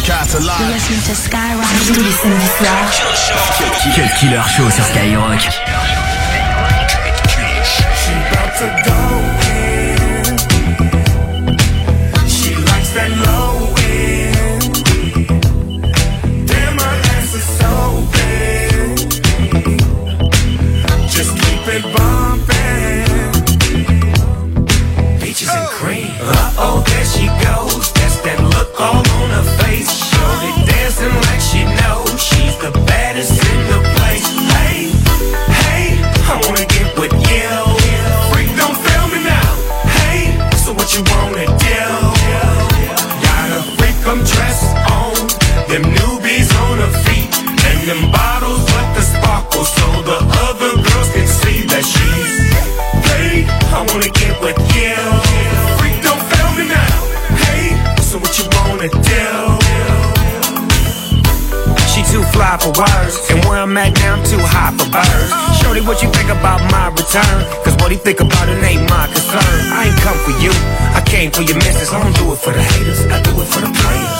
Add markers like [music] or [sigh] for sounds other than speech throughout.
broadcast You're live. listening to Skyrock tous les samedis soirs. Cut Killer Show sur Skyrock. She about to go what you think about my return? Cause what he think about it ain't my concern. I ain't come for you, I came for your missus. I don't do it for the haters, I do it for the players.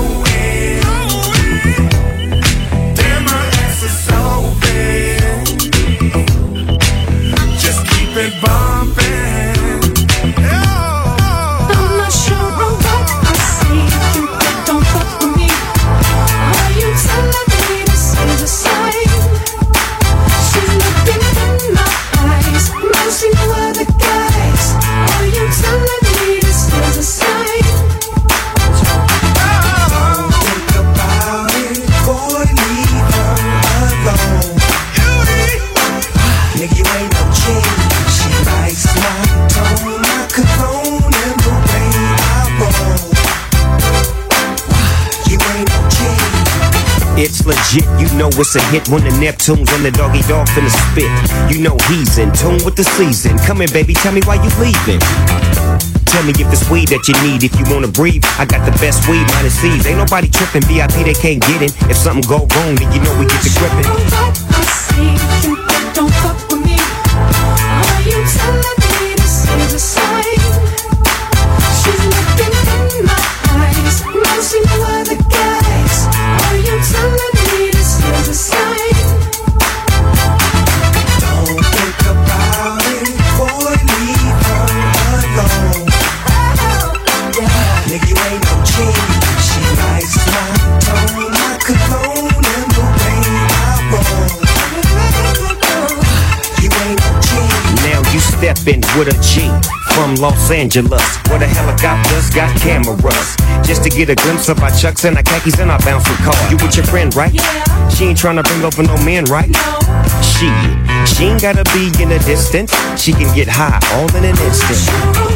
it. Legit, you know it's a hit when the Neptunes on the Doggy Dogg finna spit. You know he's in tune with the season. Come in, baby, tell me why you leaving. Tell me if it's weed that you need, if you wanna breathe. I got the best weed, minus seeds. Ain't nobody tripping, VIP they can't get in. If something go wrong, then you know we get the gripping. With a G from Los Angeles, where the helicopters got cameras. Just to get a glimpse of our chucks and our khakis and our bouncing car. You with your friend, right? Yeah. She ain't tryna bring over no men, right? No. She, she ain't gotta be in the distance. She can get high all in an instant.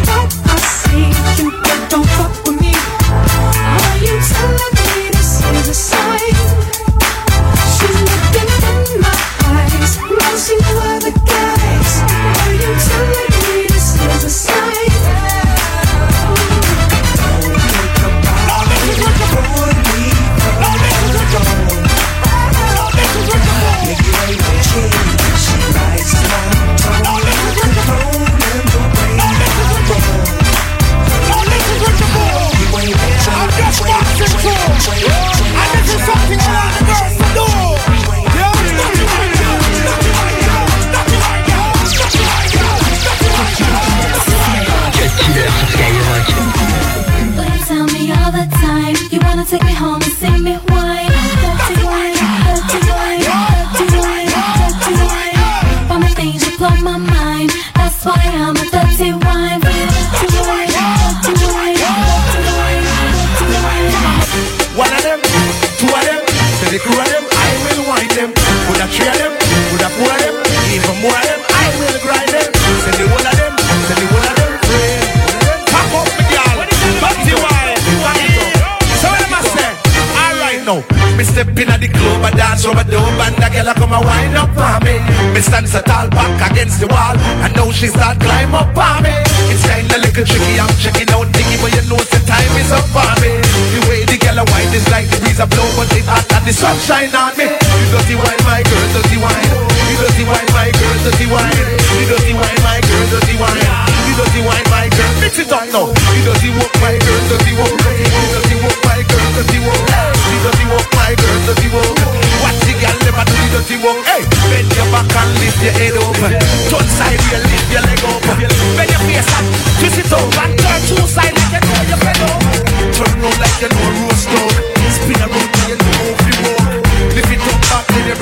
Step in at the club, I dance over the and the girl come a wind up on me. Me stand so tall back against the wall, and now she start climb up on me. It's kinda little tricky, I'm checking out Diggy, but you know the time is up on me. The way the girl wind is like the breeze a blow, but it hot and the sunshine on me. You dirty wine, my girl, dirty wine. You dirty wine, my girl, dirty wine. You dirty wine, my girl, dirty wine. You dirty wine, my girl, mix it up now. You dirty walk, my girl, dirty walk. You dirty walk, my girl, dirty walk. You dirty walk, my girl, dirty walk. Watch the girl never do the dirty walk. Hey, bend your back and lift your head up. Turn side, you lift your leg up. Bend your face and twist it up and turn two side like you know you're up. Turn round like you know roast dog. Spin around like you know if you walk. Lift it up back, then you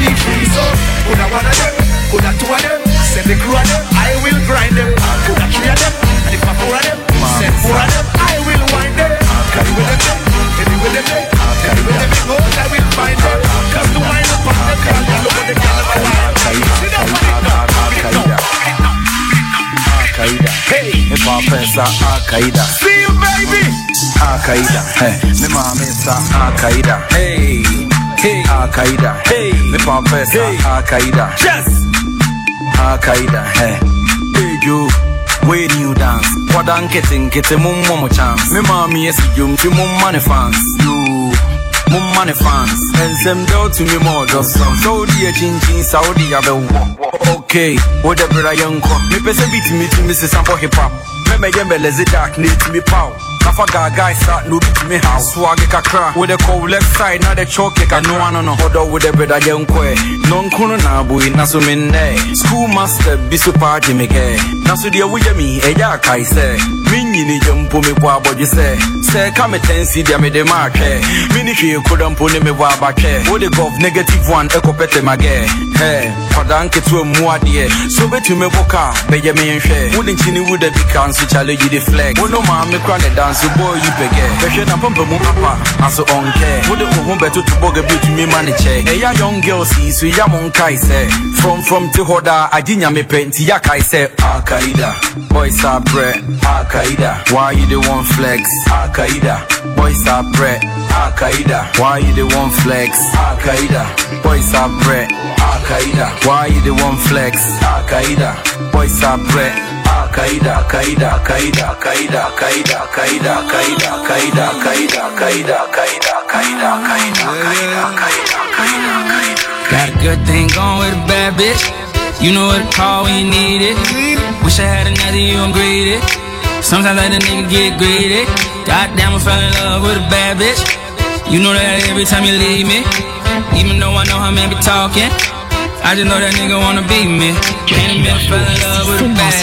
me free. So, coulda one of them, coulda two of them, send the crew of them, mapesa akaida akaida ni mimamesa akaida akaida ni mipapesa akaida akaida ejo when you dance wadankete nkete mumma mu chance. Mimami yesijum ti mummane fans. You. Mummane fans. Nsɛm dɛ wotumi ma ɔdɔsɔ sɛ wode akyinkyin sa wode yabɛwɔ okay. Wode berɛ yɛnkɔ mepɛ sɛ bitumitumi sesa bɔ hip hop Make me get me lazy dark, need me pound. Nafa gaga isa nubi me ha Swag eka kra With a cold left side na the choke eka No ano no. Hodo with the beda gen kwe Nonkuno na bui nasu minne Schoolmaster bisu party meke Nasu dia wuje mi ya kai se Minyi ni jempo mi kwa boji se Se kame tensi dia me de marke Mini kwe kudampo um, ni me wabake Ode gov negative one eko pete mage Hey, padanke tuwe muadie So betu me boka, beje me yenche Wudin chini wude bika ansu chale jidi flex. Wono ma me kwa ne dance boy you pege. Eh? Behwe na pampa mu papa aso onke. Wo de ko ho betu to boga bi me ma ne eh, che. E eh, young girl see so ya mon kai se. From from to hoda aginya me penti ya kai se. Al-Qaeda. Boys are bread. Al-Qaeda. Why you the one flex? Al-Qaeda. Boys are bread. Al-Qaeda. Why you the one flex? Al-Qaeda. Boys are bread. Al-Qaeda. Why you the one flex? Al-Qaeda. Boys are bread. Al-Qaeda, Qaeda, Qaeda, Qaeda, Qaeda, Qaeda, Qaeda, Qaeda, Qaeda, Qaeda, Qaeda, Qaeda, Qaeda, Qaeda, Qaeda, Qaeda, Qaeda. Got a good thing going with a bad bitch. You know what to call when you need it. Wish I had another you, I'm greedy. Sometimes I let a nigga get greedy. Goddamn, I fell in love with a bad bitch. You know that every time you leave me. Even though I know how men be talking. I just know that nigga wanna beat me. Can't admit fell in love with a bad.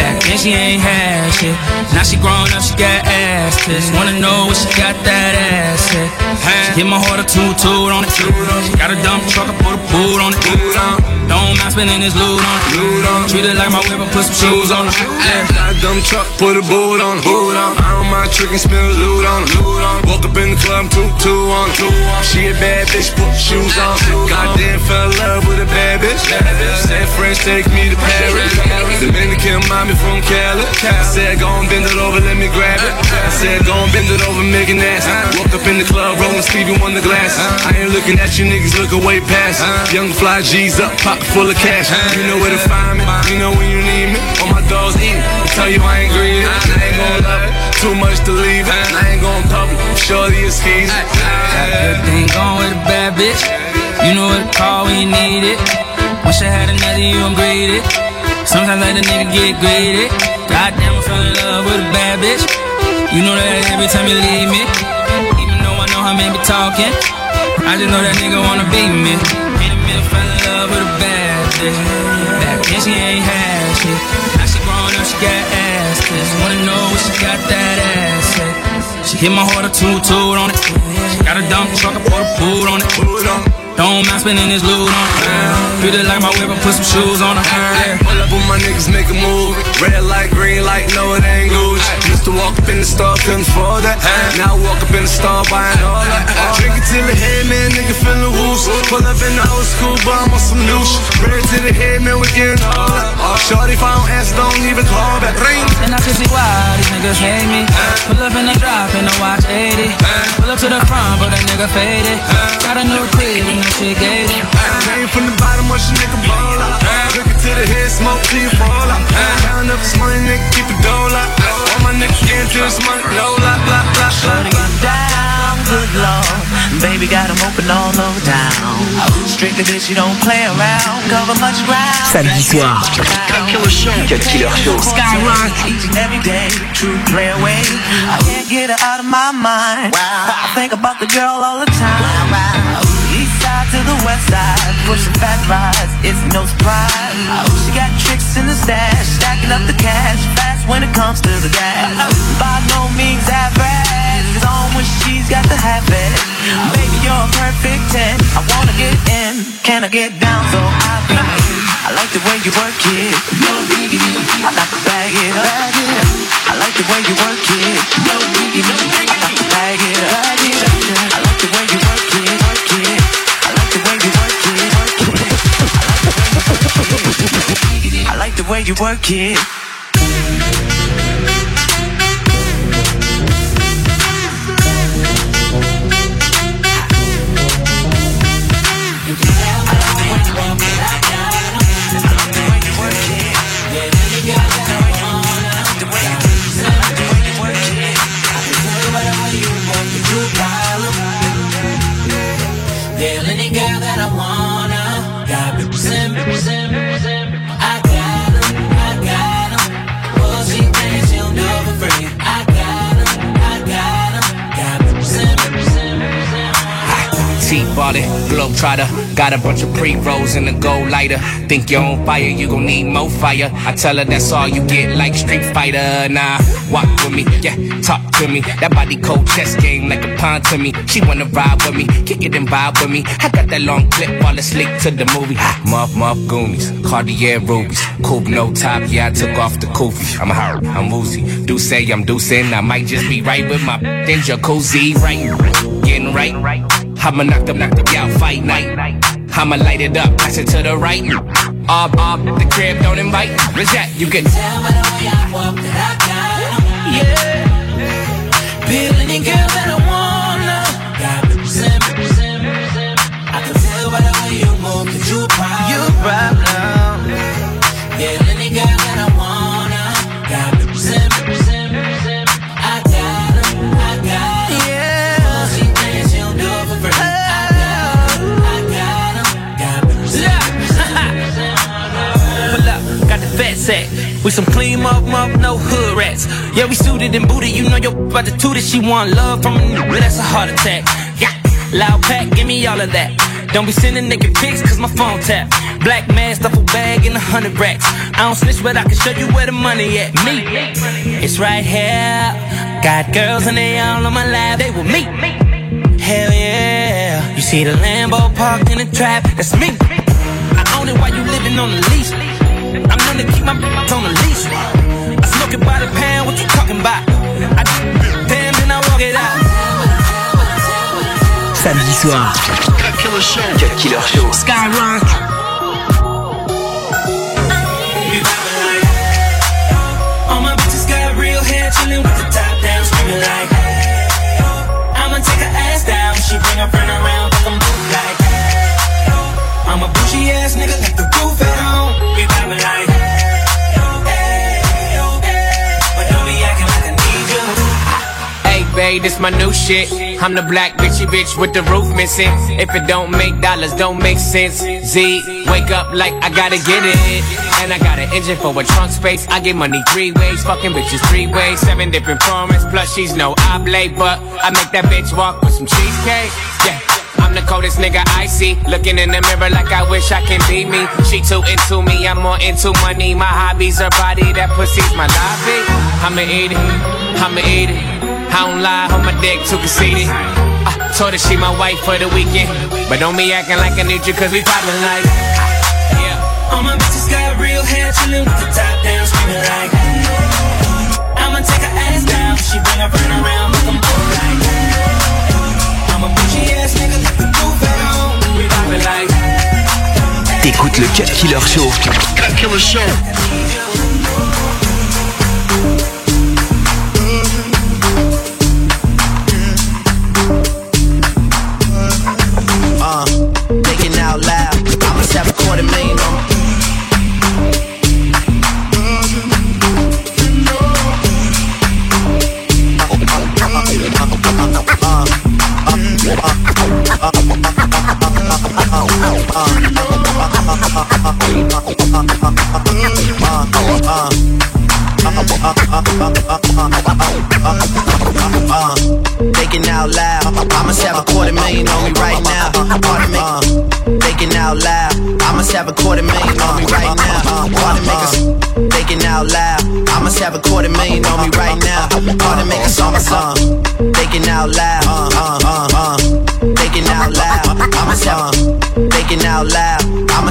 Back then she ain't had shit. Now she grown up, she got ass tits. Wanna know what she got that ass at. She hit my heart a two toot on it. She got a dump truck, I put a boot on it. Don't mind spending this loot on it. Treat it like my whip, I put some shoes on. Yeah. Got a dumb truck, put a boot on, boot on. I don't mind tricking, spin a loot on, loot on. Woke up in the club, two, two on, two on. She a bad bitch, put shoes on. Goddamn, fell in love with a bad bitch. Said French, take me to Paris. Dominican mommy from Cali. I said, go and bend it over, let me grab it. I said, go and bend it over, make it nasty. Woke up in the club, rolling Stevie on the glass I ain't looking at you niggas, looking way past. Young fly G's up, full of cash. You know where to find me, you know when you need me. All my dogs eat, I tell you I ain't greedy. I ain't gon' love it, too much to leave. I ain't gon' public, shorty is skis. Got good thing going with a bad bitch. You know what to call when you need it. Wish I had another you, I'm greedy. Sometimes I let a nigga get greedy. Goddamn, I fell in love with a bad bitch. You know that every time you leave me. Even though I know how men be talking. I just know that nigga wanna beat me. A minute fell in love with a bitch. Back then she ain't had shit. Now she grown up, she got ass tits. Wanna know what she got that ass at. She hit my heart a two toot on it. She got a dump truck, I put a boot on it. Don't mind spending this loot on her. Treat it like my whip and put some shoes on her. Yeah. Pull up with my niggas, make a move. Red light, green light, no it ain't Gucci. Used to walk up in the store, couldn't afford that. Now I walk up in the store, buying all that. Drink it till the head, man, nigga feeling loose. Pull up in the old school, but I'm on some new shit. Red to the head, man, we getting all that. Oh, shorty, if I don't answer, don't even call back. Ring. And I can see why these niggas hate me. Pull up in the drop in the watch 80. Pull up to the front, but that nigga faded. Got a new crib and that shit gated. Came from the bottom, watch a nigga ball out. Look to the head, smoke till you fall out. Count up this money, nigga, keep it dough out. All my niggas getting to this money, low, blah, blah, blah, Shorty blah. down, good lord. Baby got 'em open all over town. Strictly bitch, you don't play around. Cover much ground. Samedi soir. Cut Killer Show. Skyrock. Each and every day, true play away. I can't get her out of my mind. I think about the girl all the time. East side to the west side, pushing fat rides, it's no surprise. Oh, She got tricks in the stash, stacking up the cash, fast when it comes to the gas. By no means average, it's on when she's got the habit. Baby, you're a perfect 10. I wanna get in, can I get down so I can? I like the way you work it. No diggity. I like to bag it up. I like the way you work it. No diggity. I like to bag it up. I like the way you work it. Work it. Way you work it. T-body, globetrotter. Got a bunch of pre-rolls in the gold lighter. Think you're on fire, you gon' need more fire. I tell her that's all you get, like Street Fighter. Nah, walk with me, yeah, talk to me. That body cold chess game like a pawn to me. She wanna ride with me, kick it and vibe with me. I got that long clip while asleep to the movie. Muff, muff, Goonies, Cartier rubies. Coupe, no top, yeah, I took off the koofy. I'm hurt, I'm woozy. Do say I'm deucing, I might just be right with my in jacuzzi, right? Getting right. I'ma knock them, knock them out, fight night. I'ma light it up, pass it to the right. Off, off, the crib, don't invite. Where's that? You can Tell by the way I walk that I got. Yeah. Feel any girl that I wanna. Got me. I can tell by the way you move that you problem. You problem. We some clean up, up, no hood rats. Yeah, we suited and booted. You know your about to toot that She want love from a nigga, that's a heart attack. Yeah, loud pack, give me all of that. Don't be sending naked pics, cause my phone tap. Black mask, duffel bag, and a hundred racks. I don't snitch, but I can show you where the money at. Me, it's right here. Got girls and they all on my lap, they with me. Hell yeah. You see the Lambo parked in the trap, that's me. I own it while you living on the leash. I'm known to keep my on the leash. I smoke it by the pound, what you talking about? I damn, then I walk it out. Samedi soir. Cut Killer Show. Skyrock. All my bitches got real hair, chillin' with the top down, screaming like, hey, I'ma take her ass down. She bring her friend around, fuck 'em both like, hey, I'm a bougie ass nigga, like the roof at home. We like, babe, this my new shit. I'm the black bitchy bitch with the roof missing. If it don't make dollars, don't make sense. Z, wake up like I gotta get it. And I got an engine for a trunk space. I get money three ways, fucking bitches three ways. Seven different formats, plus she's no oblate, but I make that bitch walk with some cheesecake. Yeah. The coldest nigga I see. Looking in the mirror like I wish I can be me. She too into me, I'm more into money. My hobbies are body, that pussy's my lobby. I'ma eat it, I'ma eat it. I don't lie, on my dick too conceited. I told her she my wife for the weekend. But don't be acting like I need you cause we poppin' like Yeah All my bitches got real hair, chillin' with the top down, screaming like I'ma take her ass down, she bring her friend around, make 'em both like I'm a bitchy ass nigga, T'écoutes le Cut Killer Show. Cut Killer Show. Have a quarter million on me right now. Pardon me. Thinking out loud. I must have a quarter million on me right now. Pardon me. on my song. Thinking out loud. Uh, uh, uh. Thinking out loud. I must have. Thinking out loud.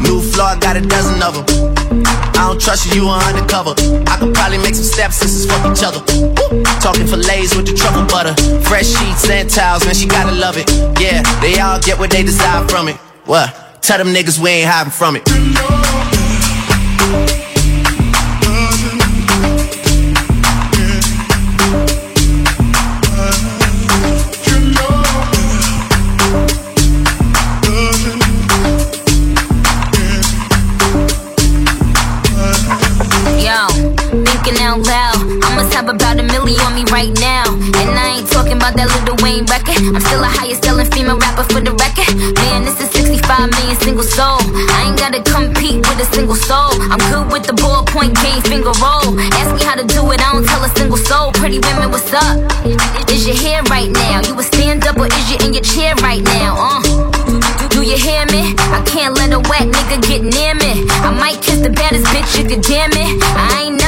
New floor, I got a dozen of them. I don't trust you, you are undercover. I could probably make some stepsisters fuck each other. Woo. Talking fillets with the truffle butter. Fresh sheets and towels, man, she gotta love it. Yeah, they all get what they desire from it. What? Tell them niggas we ain't hiding from it. Thinking out loud. I must have about a million on me right now. And I ain't talking about that Lil Wayne record. I'm still the highest selling female rapper for the record. Man, this is 65 million single soul. I ain't gotta compete with a single soul. I'm good with the ballpoint game, finger roll. Ask me how to do it, I don't tell a single soul. Pretty women, what's up? Is your hair right now? You a stand up or is you in your chair right now? Uh. Do you hear me? I can't let a whack nigga get near me. I might kiss the baddest bitch you damn it. I ain't never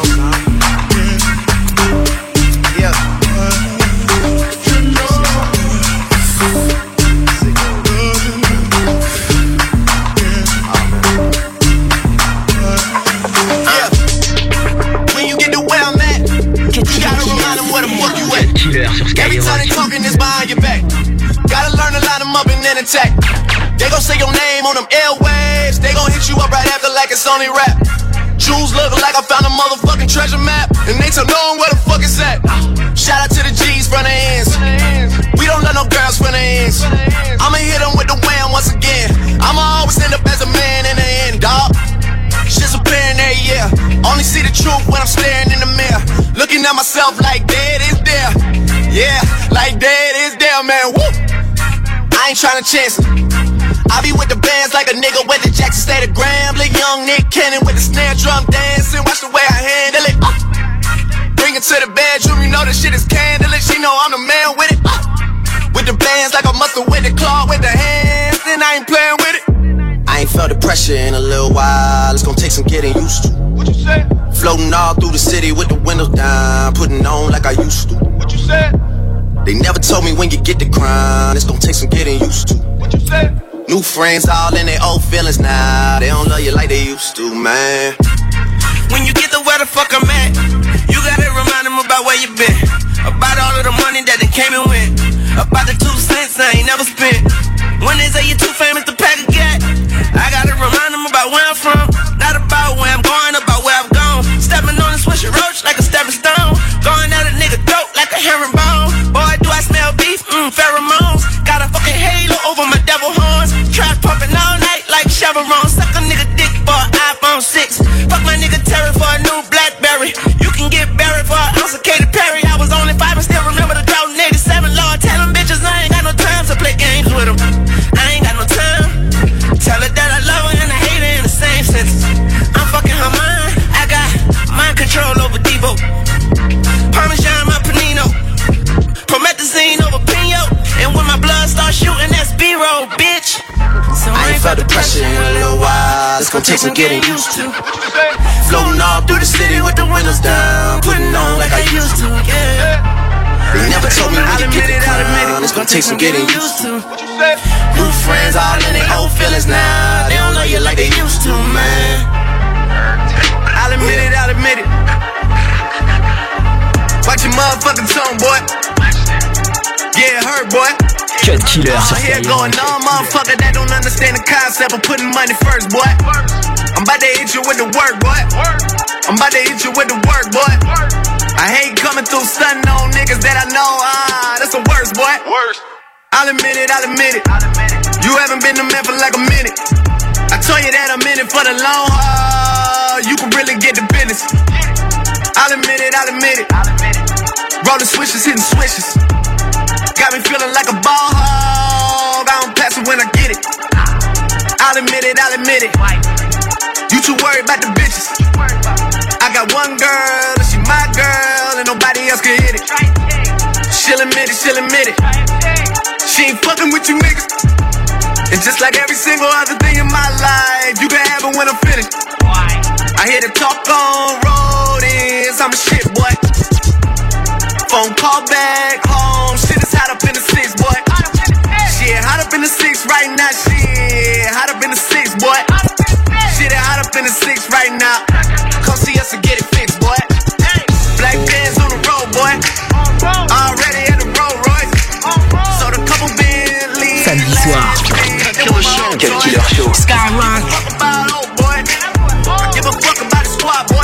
on them airwaves. They gon' hit you up right after like it's only rap. Jewels look like I found a motherfucking treasure map. And they tell no one where the fuck it's at. Shout out to the G's from the ends. We don't let no girls from the ends. I'ma hit them with the wham once again. I'ma always end up as a man in the end, dog. Shit's apparent every year. Only see the truth when I'm staring in the mirror. Looking at myself like dead is there. Yeah, like dead is there, man. Woo! I ain't tryna chance it. I be with the bands like a nigga with the Jackson State of Grambling. Young Nick Cannon with the snare drum dancing. Watch the way I handle it. Uh. Bring it to the bedroom, you know the shit is candlelit. She know I'm the man with it. Uh. With the bands like a muscle with the claw with the hands. Then I ain't playing with it. I ain't felt the pressure in a little while. It's gonna take some getting used to. What you say? Floating all through the city with the windows down, putting on like I used to. What you said? They never told me when you get the crown, it's gonna take some getting used to. What you said? New friends all in their old feelings now. They don't love you like they used to, man. When you get to where the fuck I'm at, you gotta remind them about where you been. About all of the money that they came and went. About the two cents I ain't never spent. When they say you're too famous to pack a gat, I gotta remind them about where I'm from. Not about where I'm going, about where I've gone stepping on and swishing roach like a stepping stone. Going at a nigga throat like a herringbone. Boy, do I smell beef? Mmm, pheromones. Got a fucking halo over my devil horns. Trap pumping all night like Chevron. Suck a nigga dick for an iPhone 6. Fuck my nigga Terry for a new Blackberry. You can get buried for an ounce of Katy Perry. I was only five and gonna take some getting used to. Floating all through the city with the windows down, putting on like I used to, yeah. They never told me when you get the crown, it's gonna take some getting used to. New friends all in their old feelings now, they don't know you like they used to, man. I'll admit it, I'll admit it. Watch your motherfucking tone, boy. Yeah, it hurt, boy. Cut Killer sur here Skyrock. going on, motherfucker that don't understand the concept of putting money first, boy. I'm about to hit you with the work, boy. I'm about to hit you with the work, boy. I hate coming through stunning on niggas that I know. Ah, that's the worst, boy. Worst. I'll admit it, I'll admit it. You haven't been the man for like a minute. I told you that I'm in it for the long haul. You can really get the business. I'll admit it, I'll admit it. Rolling switches, hitting switches. Got me feeling like a ball hog. When I get it. I'll admit it, I'll admit it. You too worried about the bitches. I got one girl, and she my girl, and nobody else can hit it. She'll admit it, she'll admit it. She ain't fucking with you niggas. And just like every single other thing in my life, you can have it when I'm finished. I hear the talk on road is I'm a shit boy. Phone call back home, shit is hot up in the six, up in the six right now, shit. Hot up in the six, boy. Shit, hot up in the six right now. Come see us and get it fixed, boy. Black bands on the road, boy. Already in the Rolls Royce. So the couple Bentleys. Samedi soir. Cut Killer Show. Skyrock. Give a fuck about the squad, boy.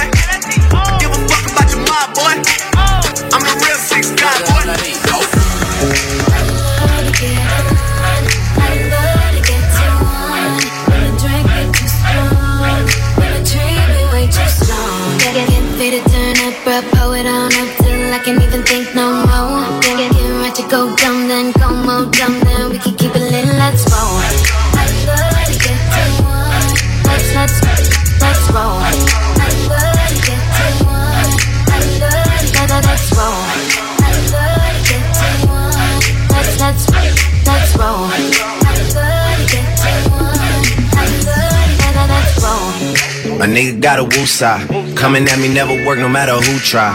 A nigga got a woo side. Coming at me never work no matter who try.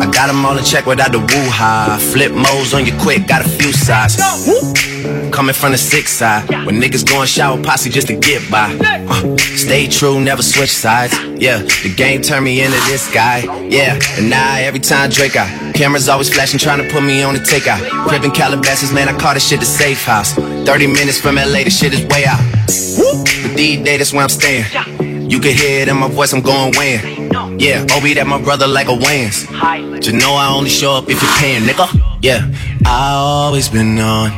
I got 'em all in check without the woo high. Flip modes on you quick, got a few sides. Coming from the six side. When niggas going shower posse just to get by. Uh, stay true, never switch sides. Yeah, the game turned me into this guy. Yeah, and now every time Drake out. Cameras always flashing, trying to put me on the takeout. Crib Calabasas, man, I call this shit the safe house. 30 minutes from LA, the shit is way out. But days, that's where I'm staying. You can hear it in my voice, I'm going weighing. Yeah, Oli, that my brother like a Wayans. Just know I only show up if you're paying, nigga. Yeah, I always been on.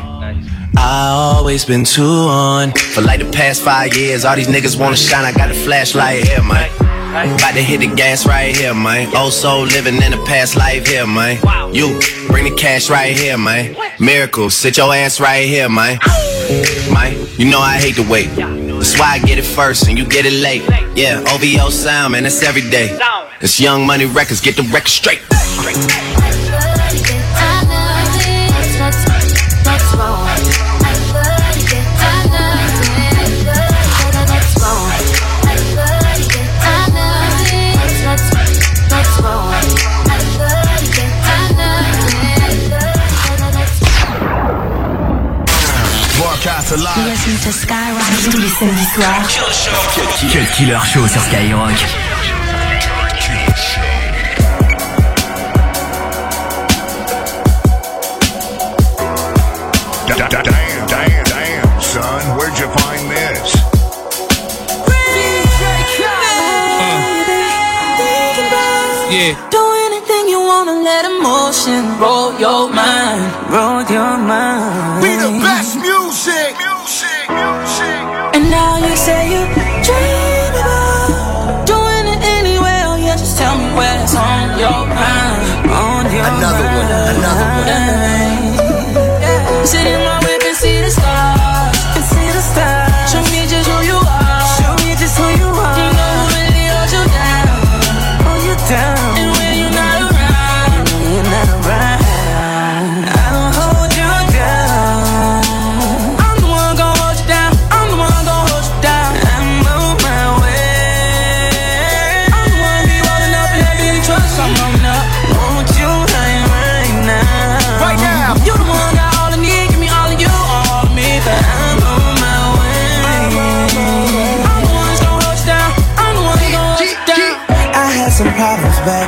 I always been too on. For like the past five years, all these niggas wanna shine. I got a flashlight here, man. About to hit the gas right here, man. Oh, Old soul living in a past life here, man. You bring the cash right here, man. Miracle, sit your ass right here, man. Man, you know I hate to wait. That's why I get it first and you get it late. Yeah, OVO sound, man, that's every day. It's Young Money Records, get the record straight. Broadcast tous les samedis soirs. Cut Killer Show sur Skyrock. Damn, damn, damn, damn, son, where'd you find this? Yeah. Do anything you wanna let emotion roll your mind, roll your mind. We the best say you dream about doing it anyway. Oh yeah, just tell me what's on your mind, on your Another one, another one.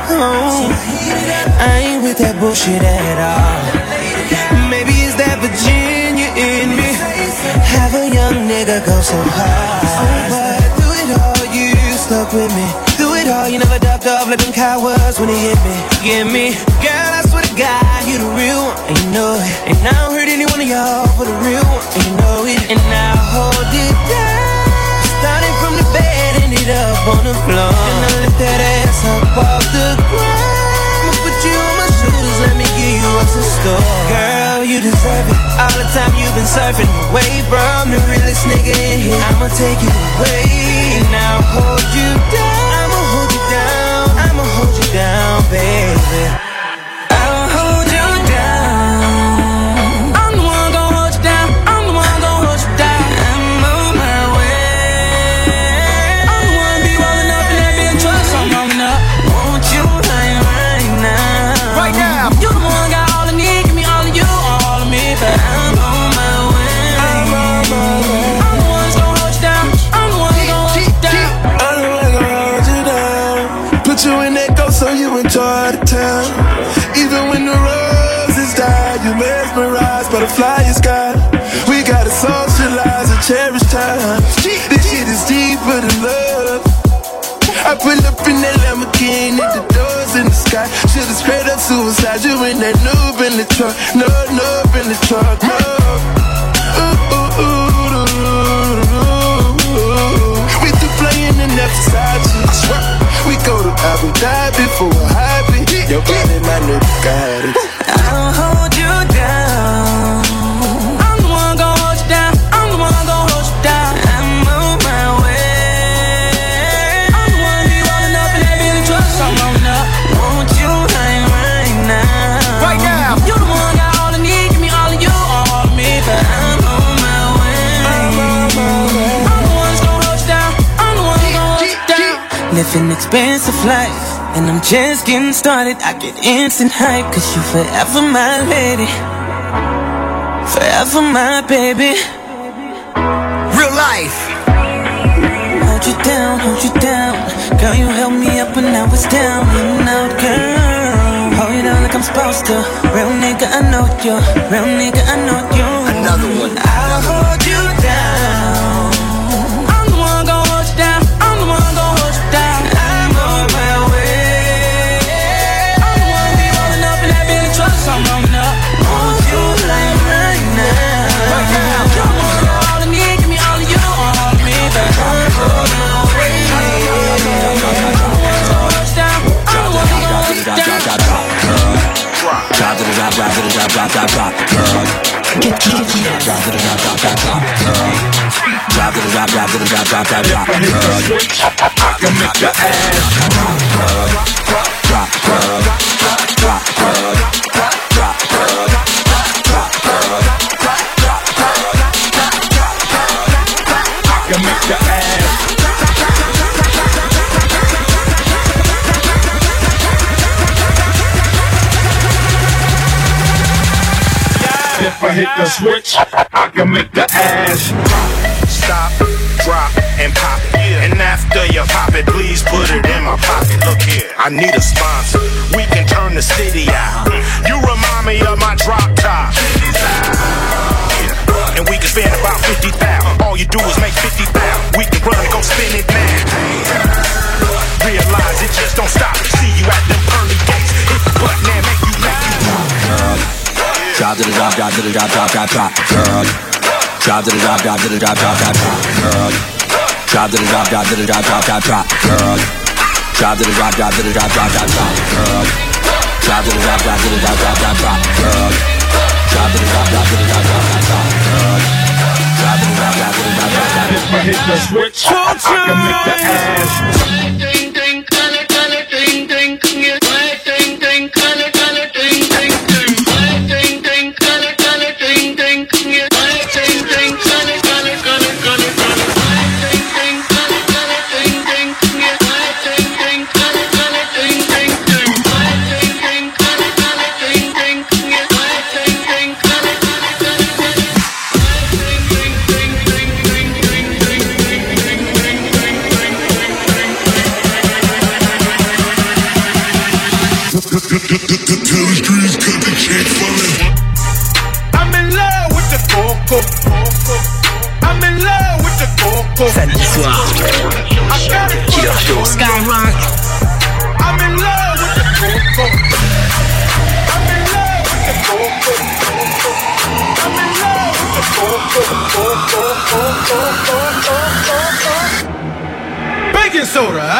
Home. I ain't with that bullshit at all. Maybe it's that Virginia in me. Have a young nigga go so hard. But through it all, you stuck with me. Through it all, you never ducked off like them cowards when he hit me. Get me, girl, I swear to God, you the real one, and you know it. And I don't hurt any one of y'all for the real one, and you know it. And I hold it down. Starting from the bed, ended up on the floor. And I lift that ass up off the ground. I'ma put you on my shoulders, let me give you what's in store. Girl, you deserve it. All the time you've been surfing away from the realest nigga in here. I'ma take you away. And I'll hold you down. I'ma hold you down. I'ma hold you down, baby. Suicide you in that noob in the truck. No, noob in the truck, no. Ooh, ooh, ooh, ooh, ooh. We through playing in that Versace. We go to Abu Dhabi for Living expensive life. And I'm just getting started. I get instant hype. Cause you forever my lady. Forever my baby. Real life. Hold you down, hold you down. Girl, you held me up when I was down and out, girl. Hold you down like I'm supposed to. Real nigga, I know you. Real nigga, I know you. Another one. I'll hold Drop drop, to drop, drop, drop, drop, girl. Drop to the drop, drop, drop, drop, girl. Drop to the drop, drop to drop, drop, drop, drop, girl. I can make your ass. Drop, girl. Hit the switch, I can make the ass Stop, drop, and pop it. And after you pop it, please put it in my pocket. Look here, I need a sponsor. We can turn the city out. You remind me of my drop top. And we can spend about 50,000. All you do is make 50,000. We can run and go spend it now. Realize it just don't stop. See you at them Drop to the drop, drop to the drop, drop, drop, drop, girl. Drop to the drop, drop to the drop, drop, drop, drop, girl. Drop to the drop, drop to the drop, drop, drop, drop, girl. Drop to the drop, drop to the drop, drop, drop, drop, girl. Drop to the drop, drop to the drop, drop, drop, drop, girl. Drop to the drop, drop to the drop, drop, drop, drop, girl. Drop to the drop, drop to the drop, drop, drop, If I hit the switch, I can make the ass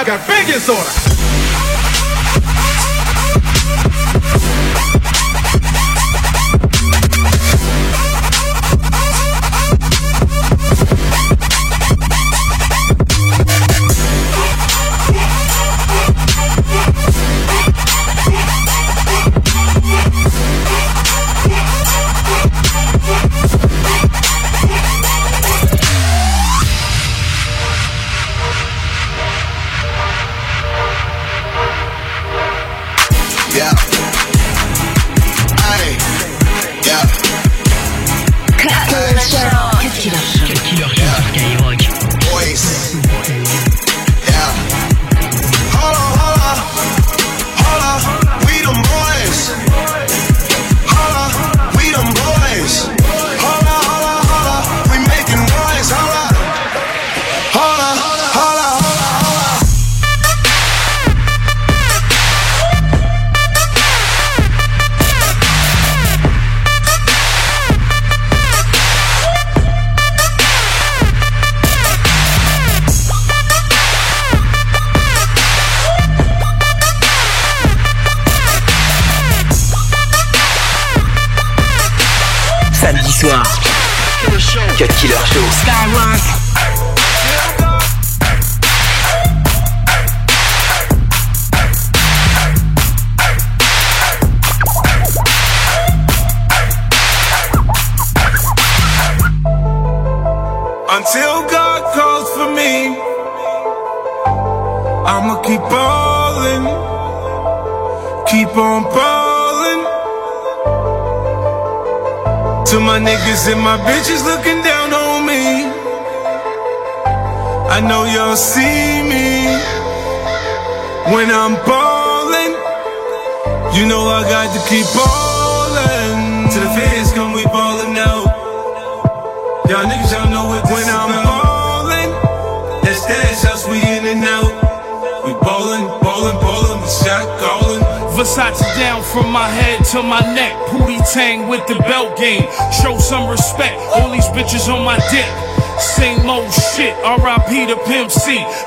got baking soda.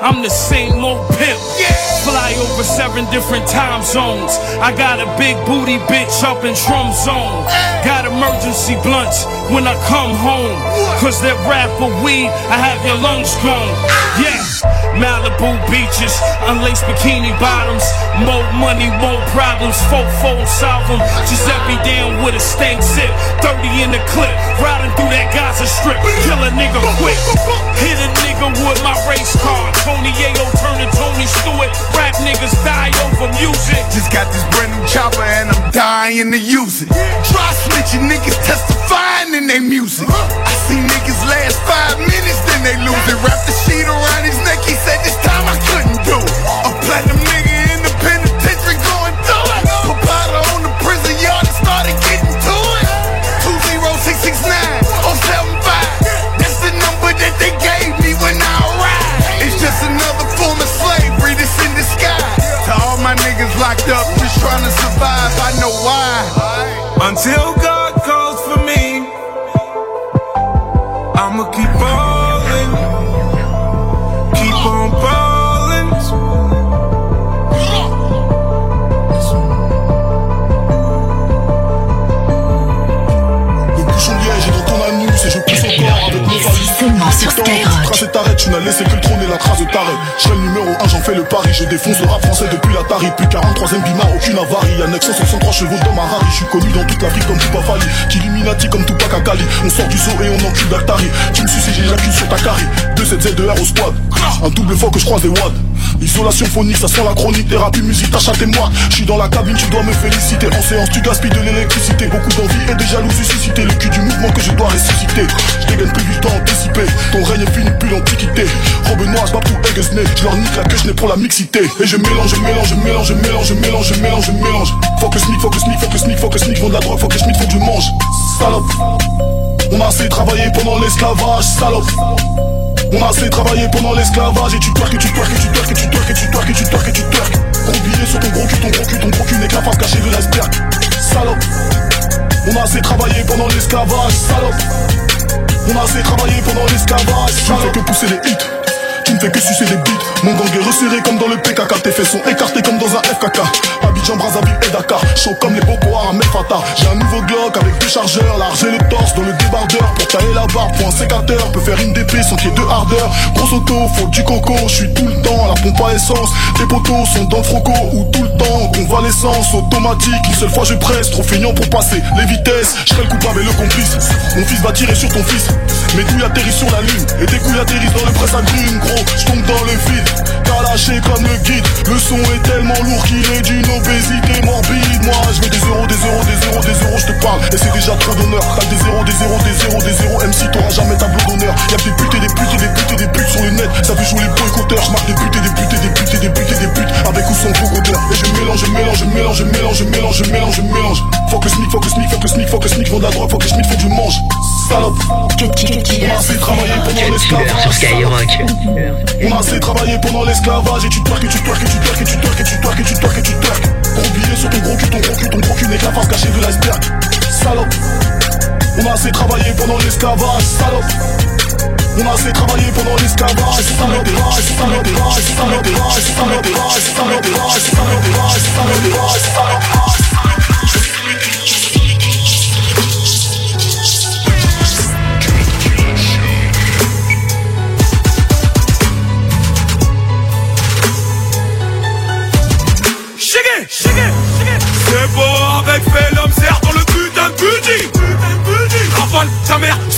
I'm the same old pimp. Fly over seven different time zones. I got a big booty bitch up in Trump zone. Got emergency blunts when I come home. Cause that rap for weed, I have your lungs gone. Ah. Yeah. Malibu beaches, unlaced bikini bottoms. More money, more problems. Four fold solve 'em. Giuseppe down with a stank zip. 30 in the clip. Riding through that Gaza strip. Kill a nigga quick. Hit a nigga with my race car. Tony Ayo turn to Tony Stewart. Rap niggas die over music. Just got this brand new chopper and I'm dying to use it. Dry snitching niggas testifying in their music. I see niggas last five minutes, then they lose it. Wrap the sheet around his neck, he said this time I couldn't do it. A platinum nigga Je défonce le rap français depuis la Tari. Plus 43ème bima, aucune avarie. Y'a 963 chevaux dans ma Rari. Je suis connu dans toute l'Afrique comme Tupac Fali. Illuminati comme Tupac Akali. On sort du zoo et on encule d'Actari. Tu me suces et j'éjacule sur ta carré. 2 7 z 2 r au squad. Un double fois que je croise des wads. Isolation phonique, ça sent la chronique. Thérapie, musique, et moi. Je suis dans la cabine, tu dois me féliciter. En séance, tu gaspilles de l'électricité. Beaucoup d'envie et de jalousie suscité. Le cul du mouvement que je dois ressusciter. Je dégaine plus du temps anticipé. Ton règne est fini depuis l'antiquité. Robe noire, je pour Eggesney. Je leur nique la queue, je n'ai pour la mixité. Et je mélange, je mélange, je mélange, je mélange, je mélange, je mélange, je mélange. Faut que smic, faut que smic, faut que smic, faut que vend de la drogue, faut que schmick, faut que je mange. Salope. On a assez travaillé pendant l'esclavage, salope. On a assez travaillé pendant l'esclavage et tu twerk, et tu twerk, et tu twerk, et tu twerk, et tu twerk, et tu twerk, et tu twerk. Gros billet sur ton gros cul, ton gros cul, ton gros cul n'est que la face cachée de l'iceberg. Salope. On a assez travaillé pendant l'esclavage, salope. On a assez travaillé pendant l'esclavage. Je fais que pousser les hits. Fais que sucer les bites. Mon gang est resserré comme dans le PKK Tes fesses sont écartées comme dans un FKK Abidjan, Brazzaville et Dakar. Chaud comme les Boko Haram et J'ai un nouveau Glock avec deux chargeurs. Large et le torse dans le débardeur. Pour tailler la barbe, pour un sécateur. Peut faire une DP sans qu'il de hardeur Grosse auto, faut du coco. Je suis tout le temps à la pompe à essence. Tes potos sont dans le froco Ou tout le temps on va l'essence. Automatique Une seule fois je presse, trop feignant pour passer Les vitesses, je le coupable et le complice. Mon fils va tirer sur ton fils Mes couilles atterrissent sur la lune Et tes couilles atterrissent dans le presse à Gros, je tombe dans le vide Comme le guide. Le son est tellement lourd qu'il est d'une obésité morbide. Moi je veux des zéros, des zéros, des zéros, des zéros Je te parle. Et c'est déjà trop d'honneur. T'as des zéros, des zéros, des zéros, des zéros MC t'auras jamais tableau d'honneur. Y'a des putes et des putes et des putes et des putes sur le net. Ça fait jouer les boycotteurs Je marque des putes et des putes et des putes et des putes et des putes Avec ou sans crocodile Et je mélange, je mélange, je mélange, je mélange, je mélange, je mélange, je mélange. Faut que smic, faut que smic, faut que smic, faut que de la drogue, faut que smic, faut que je mange. Salope. On a assez travaillé pendant Skyrock. on a assez travaillé pendant l'esclavage et tu twerk et tu twerk et tu twerk et tu twerk et tu twerk et tu twerk et tu twerk Pour oublier sur ton gros cul, ton gros cul, ton gros cul n'est que la face cachée de l'iceberg. Salope. On a assez travaillé pendant l'esclavage Salope. On a assez travaillé pendant l'esclavage C'est ça dérange, c'est ça dérange, c'est ça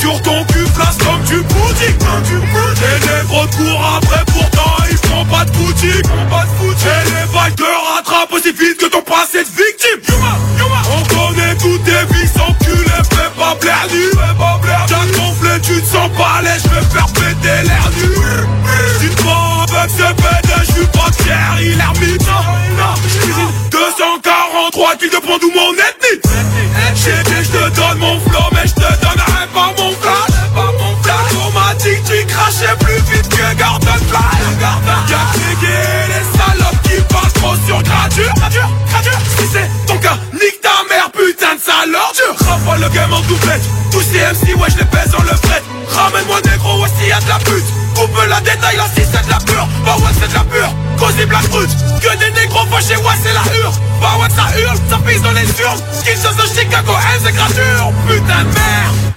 sur ton cul, place comme du pudding. Les négros te courent après, pourtant ils font pas de boutique. Et les vagues te rattrapent aussi vite que ton passé de victime. On connaît toutes tes vies sans cul, fais pas blaire nu. T'as gonflé, tu te sens pas l'aise, je vais faire péter l'air nu. Dites-moi avec ce pédé, je suis pas fier, il ermite. Non, je cuisine 243 kilos de prends d'où mon ethnie. Ton cas, nique ta mère, putain de sale ordure. Rafale le game en doublette. Tous ces MC, ouais, je les baise dans le fret. Ramène-moi gros, ouais, s'il y de la pute. Coupe la détail, là, si c'est de la pure. Bah ouais, c'est de la pure. Cosy black brute. Que des négros fâchés, ouais, c'est la hure. Bah ouais, ça hurle, ça pisse dans les urnes. Sauce de Chicago, elle, c'est gradure. Putain de merde.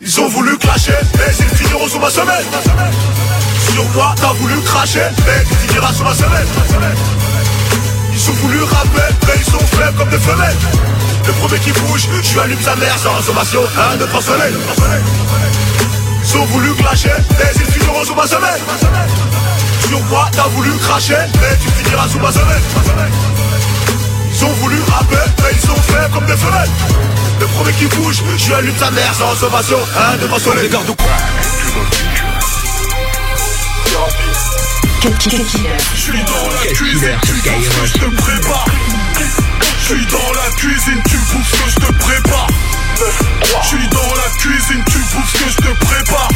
Ils ont voulu clasher, mais ils finiront sous ma semelle. Sur toi, t'as voulu cracher, mais tu finiras sous ma semelle. Ils ont voulu rapper, mais ils sont faibles comme des femelles. Le premier qui bouge, je lui allume sa mère sans sommation, un, deux, trois soleils. Ils ont voulu clasher, mais ils finiront sous ma semelle. Sur toi, t'as voulu cracher, mais tu finiras sous ma semelle. Ils ont voulu rapper, mais ils sont faibles comme des femelles. Le premier qui bouge, je lui allume sa mère sans sommation, un, deux, trois soleils. Je suis dans la cuisine, tu bouffes ce que je te prépare. Je suis dans la cuisine, tu bouffes ce que je te prépare. Je suis dans la cuisine, tu bouffes ce que je te prépare.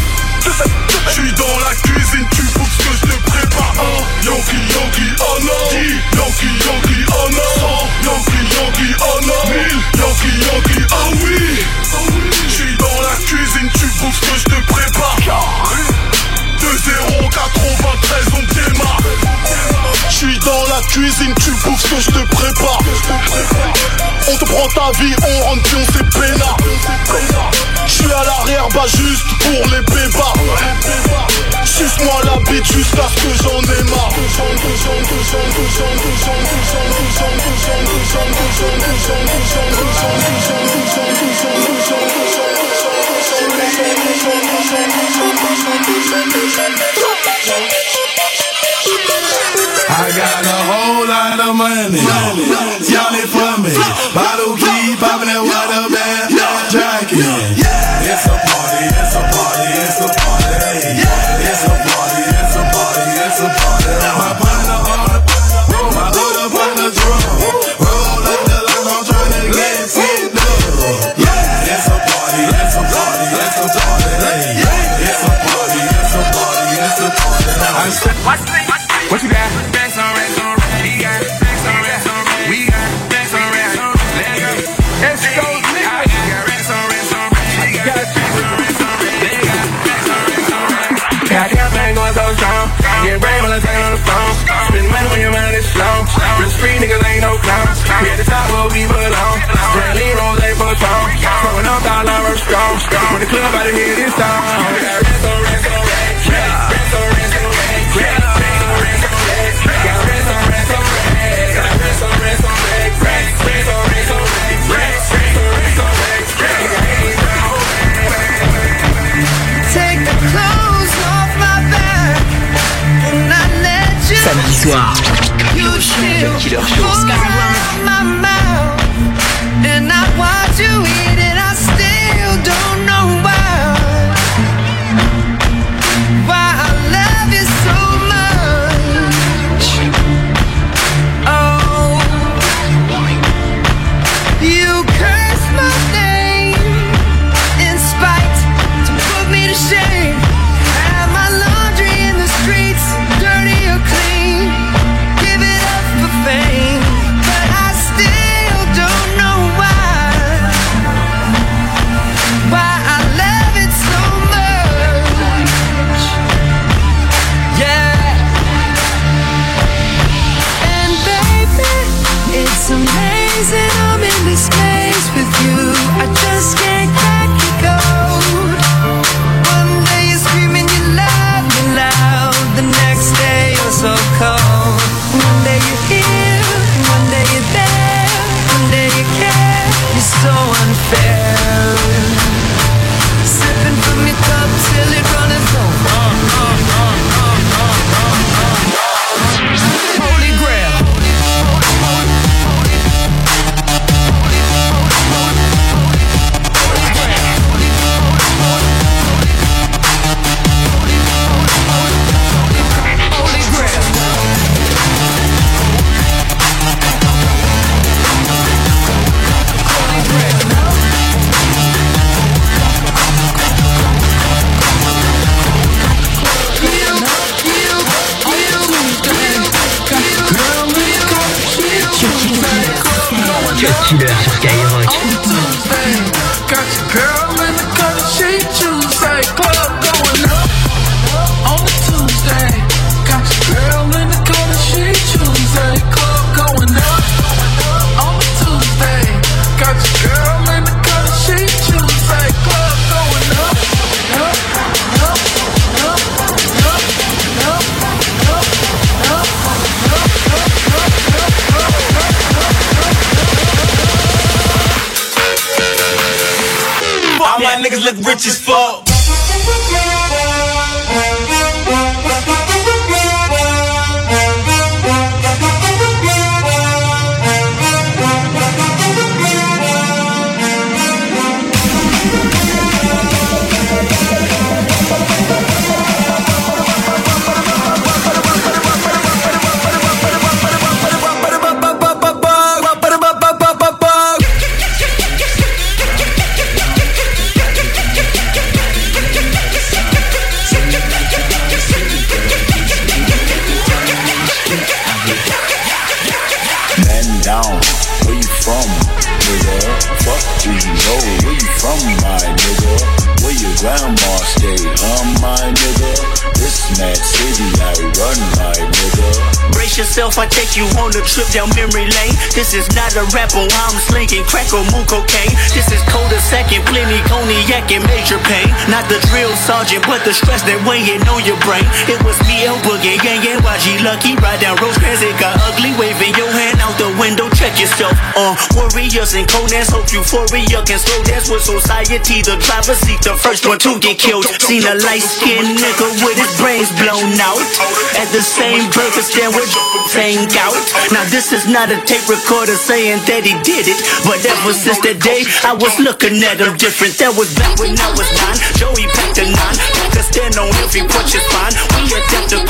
Je suis dans la cuisine, tu bouffes ce que je te prépare. Un Yankee, Yankee, oh non. Yankee, Yankee, oh non. Yankee, Yankee, oh non. Yankee, Yankee, oh oui. Je suis dans la cuisine, tu bouffes ce que je te prépare. 2-0, 93, on démarre. Je suis dans la cuisine, tu bouffes ce que je te prépare. On te prend ta vie, on rentre puis on s'est peinard. Je suis à l'arrière, bah juste pour les bébars. Suce-moi la bite jusqu'à ce que j'en ai marre. Of money. Y'all it for me. Bottle keep popping that water man. Jacket. It's a party, it's a party, it's a party. It's a party, it's a party, it's a party. My partner on the my hood up on the drum. Roll up the line, I'm trying to get it. Yeah, it's a party, it's a party, it's a party. It's a party, it's a party, it's a party. I said, What no clowns. We at the top where we belong. Rose Throwing up strong. When the club this. Samedi soir. You still Killer Show. Killer sur Skyrock. As fuck. On a trip down memory lane. This is not a rapper, I'm slinging crack or moon cocaine. This is cold a second, plenty cognac and major pain. Not the drill sergeant, but the stress that weighing on your brain. It was me, El Boogie, Gang, and YG Lucky. Ride down Rosecrans, it got ugly. Waving your hand out the window, check yourself. Uh, warriors and conans, hope euphoria can slow dance with society. The driver seat, the first one to get killed. Seen a light skinned nigga with his brains blown out. At the same burger stand with hang out. Now this is not a tape recorder saying that he did it. But ever since that day, I was looking at him different. That was back when I was nine. Joey packed a nine. Pack a stand on every punch is fine. We adapt to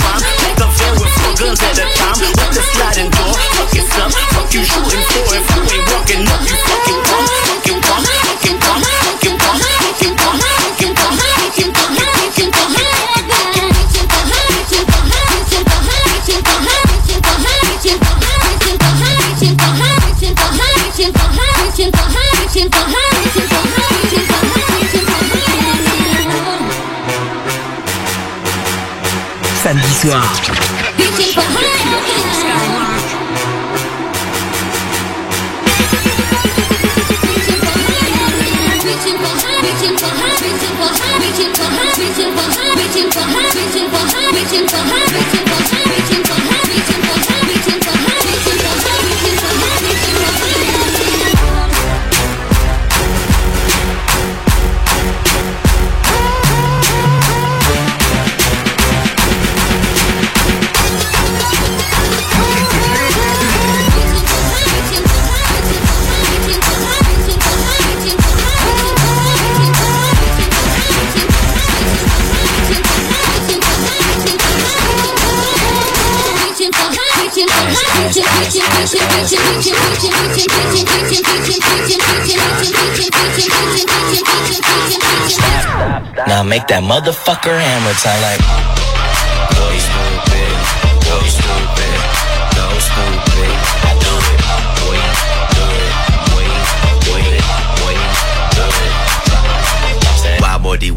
guns at a time. With the sliding door. Fuck it. Fuck you shooting for if you ain't walking up. You fucking. Fucking. Fucking. Fucking. Fucking. Samedi soir. Reaching for high, reaching for high, reaching for high, reaching for high, reaching for high, reaching for high, reaching for Now make that motherfucker hammer time like. Go stupid, go stupid,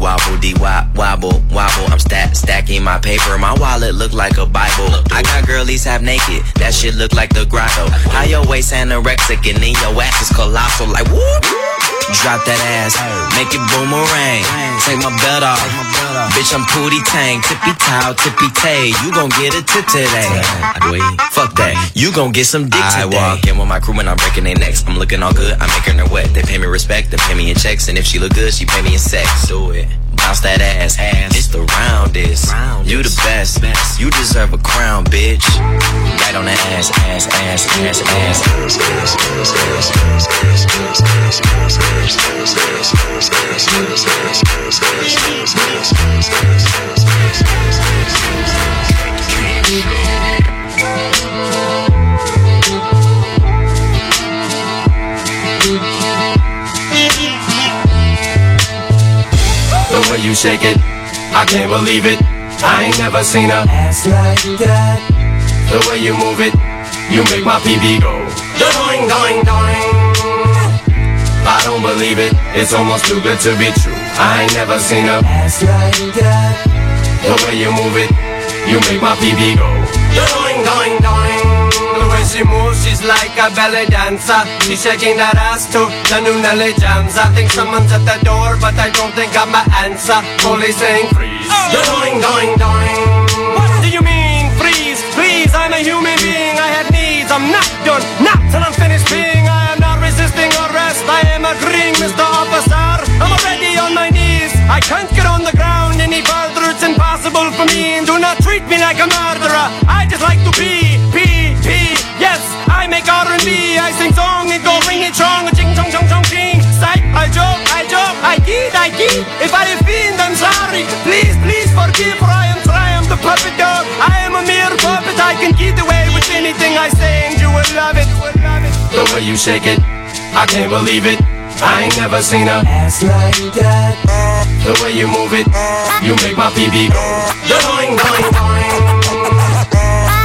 Wobble de wobble wobble. I'm stack stacking my paper. My wallet look like a Bible. I got girlies half naked. That shit look like the grotto. How your waist anorexic and then your ass is colossal. Like whoop. Drop that ass, make it boomerang. Take my belt off, bitch. I'm pootie tang, tippy toe, tippy tay. You gon' get a tip today. Fuck that, you gon' get some dick today. I walk in with my crew and I'm breaking their necks. I'm looking all good, I'm making her wet. They pay me respect, they pay me in checks, and if she look good, she pay me in sex. Do it. Bounce that ass, it's the roundest. You the best, you deserve a crown, bitch. Right on the ass, ass, ass, ass, ass. The way you shake it, I can't believe it. I ain't never seen a ass like that. The way you move it, you make my PB go. Doing, doing, doing. I don't believe it, it's almost too good to be true. I ain't never seen a ass like that. The way you move it, you make my PB go. Doing, doing, doing. She moves, she's like a belly dancer. She's shaking that ass to the new Nelly jams. I think someone's at the door, but I don't think I'm my answer. Police saying freeze. Oh. Doing, doing, doing. What do you mean freeze? Please, I'm a human being. I have needs. I'm not done, not till I'm finished being. I am not resisting arrest. I am agreeing, Mr. Officer. I'm already on my knees. I can't get on the ground any further. It's impossible for me. Do not treat me like a murderer. Forgive. For I the puppet dog. I am a mere puppet. I can get away with anything I say, and you will love it. The way you shake it, I can't believe it. I ain't never seen a ass like that. The way you move it, you make my PB go. Doing, doing, doing.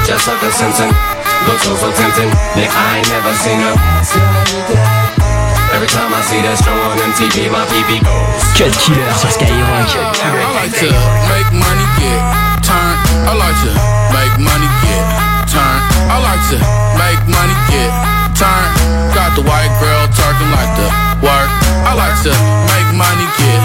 Just like a Simpson, looks so so tempting. Yeah, I ain't never seen a ass like Cut Killer sur Skyrock. I like to make money get turn. I like to make money get turn. I like to make money get turn. Got the white girl talking like the work. I like to make money get.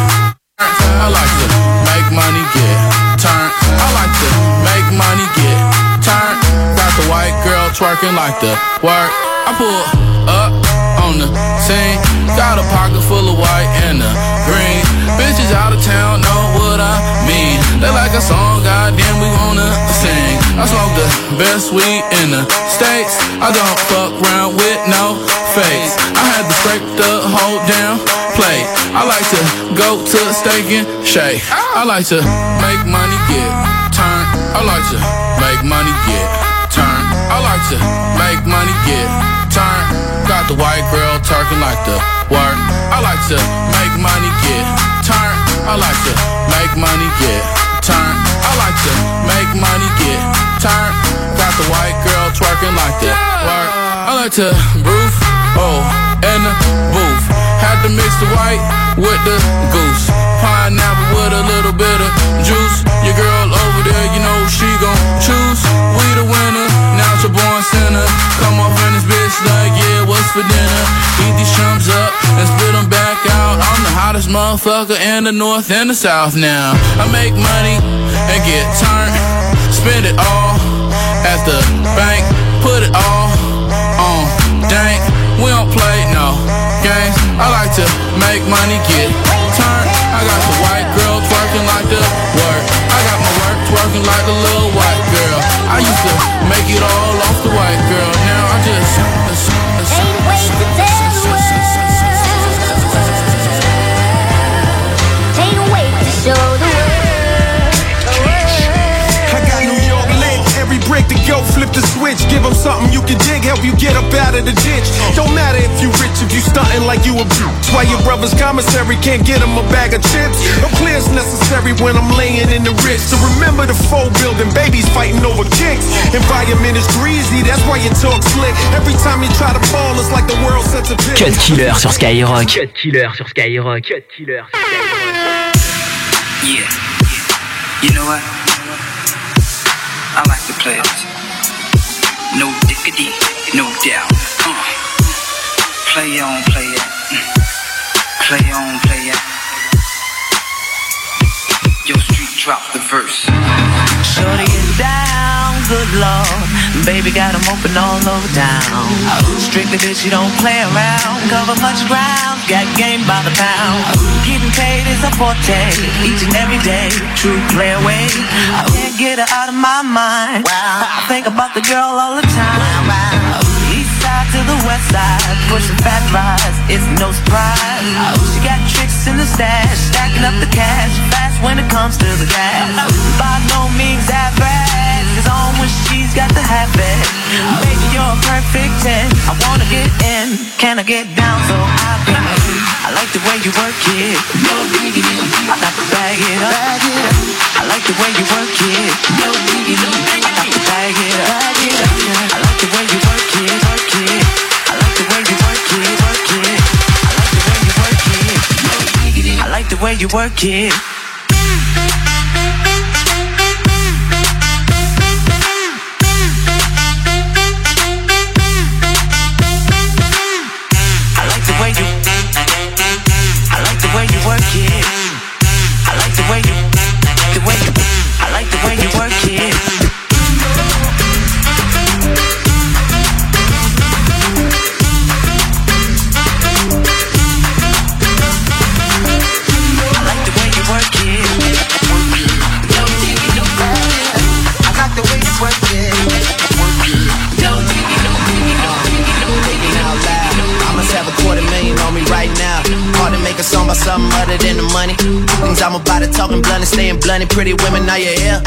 I like to make money get turn. I like to make money get turn. Got the white girl twerking like the work. I pull up on the scene. Got a pocket full of white and a green. Bitches out of town know what I mean. They like a song, goddamn, we wanna sing. I smoke the best weed in the States. I don't fuck around with no face. I had to scrape the whole damn plate. I like to go to steak and shake. I like to make money get turn. I like to make money get turn. I like to make money get turn. Got the white girl talking like the work. I like to make money get turn. I like to make money get turn. I like to make money get turn. Got the white girl twerking like the work. I like to roof, oh, in the booth. Had to mix the white with the goose. Pineapple with a little bit of juice. Your girl over there, you know she gon' choose. We the winner, now it's born sinner. Come off in this bitch like, yeah, what's for dinner? Eat these chumps up and spit them back out. I'm the hottest motherfucker in the north and the south now. I make money and get turned, spend it all at the bank, put it all on dank. We don't play no games. I like to make money, get turned. I got the white girl twerking like the work. I got my work twerking like the little white girl. I used to make it all off the white girl. Now I just. Can't something you can dig, help you get up out of the ditch. Don't matter if you rich, if you stunting like you a bitch. Why your brother's commissary can't get him a bag of chips. No clear's necessary when I'm laying in the rich. To remember the full building, babies fighting over kicks. Environment is greasy, that's why you talk slick. Every time you try to fall, it's like the world sets a pitch. Cut Killer sur Skyrock. Cut Killer sur Skyrock. Cut Killer sur Skyrock. Yeah. You know what? I like the players. No dickity, no doubt. Uh. Play on, play it. Mm. Play on, play it. Yo, street drop the verse. Shorty is down, good lord. Baby got 'em open all over town. Strictly bitch, you don't play around. Cover much ground, got game by the pound. Getting paid is a forte, each and every day. True play away. I can't get her out of my mind. I think about the girl all the time. To the west side, pushing fat rides, it's no surprise. She got tricks in the stash, stacking up the cash, fast when it comes to the gas. By no means average, it's on when she's got the. Baby, you're a perfect 10, I wanna get in, can I get down so I can? I like the way you work it. I got to bag it up, I like the way you work it. I got to bag it up, I like the way you work it, work it. I like the way you work it, work it. I like the way you work it. I something other than the money. Things I'm about to talking blunt and staying blunt. Pretty women, are you here?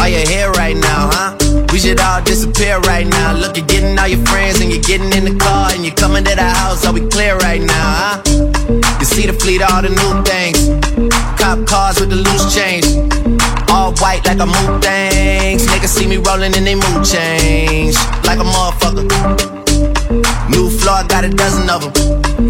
Are you here right now, huh? We should all disappear right now. Look, you're getting all your friends and you're getting in the car and you're coming to the house. Are we clear right now, huh? You see the fleet, all the new things. Cop cars with the loose change. All white like a mood things. Niggas see me rolling and they mood change. Like a motherfucker. New floor, I got a dozen of them.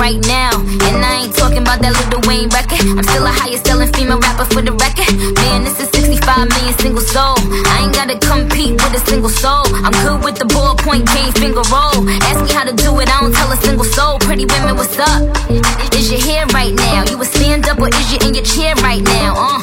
Right now. And I ain't talking about that little Wayne record. I'm still a highest selling female rapper for the record. Man, this is 65 million single soul. I ain't gotta compete with a single soul. I'm good with the ballpoint game finger roll. Ask me how to do it, I don't tell a single soul. Pretty women, what's up? Is your hair right now? You a stand up or is you in your chair right now? Uh.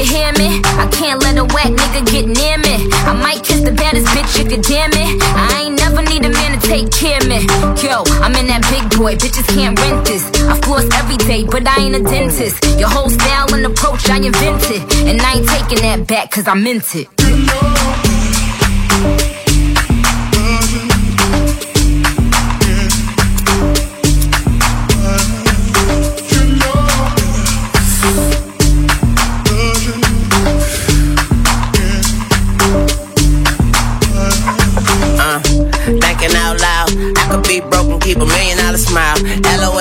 You hear me? I can't let a whack nigga get near me. I might kiss the baddest bitch you could damn it. I ain't never need a man to take care of me. Yo, I'm in that big boy, bitches can't rent this. I floss every day, but I ain't a dentist. Your whole style and approach I invented. And I ain't taking that back cause I meant it.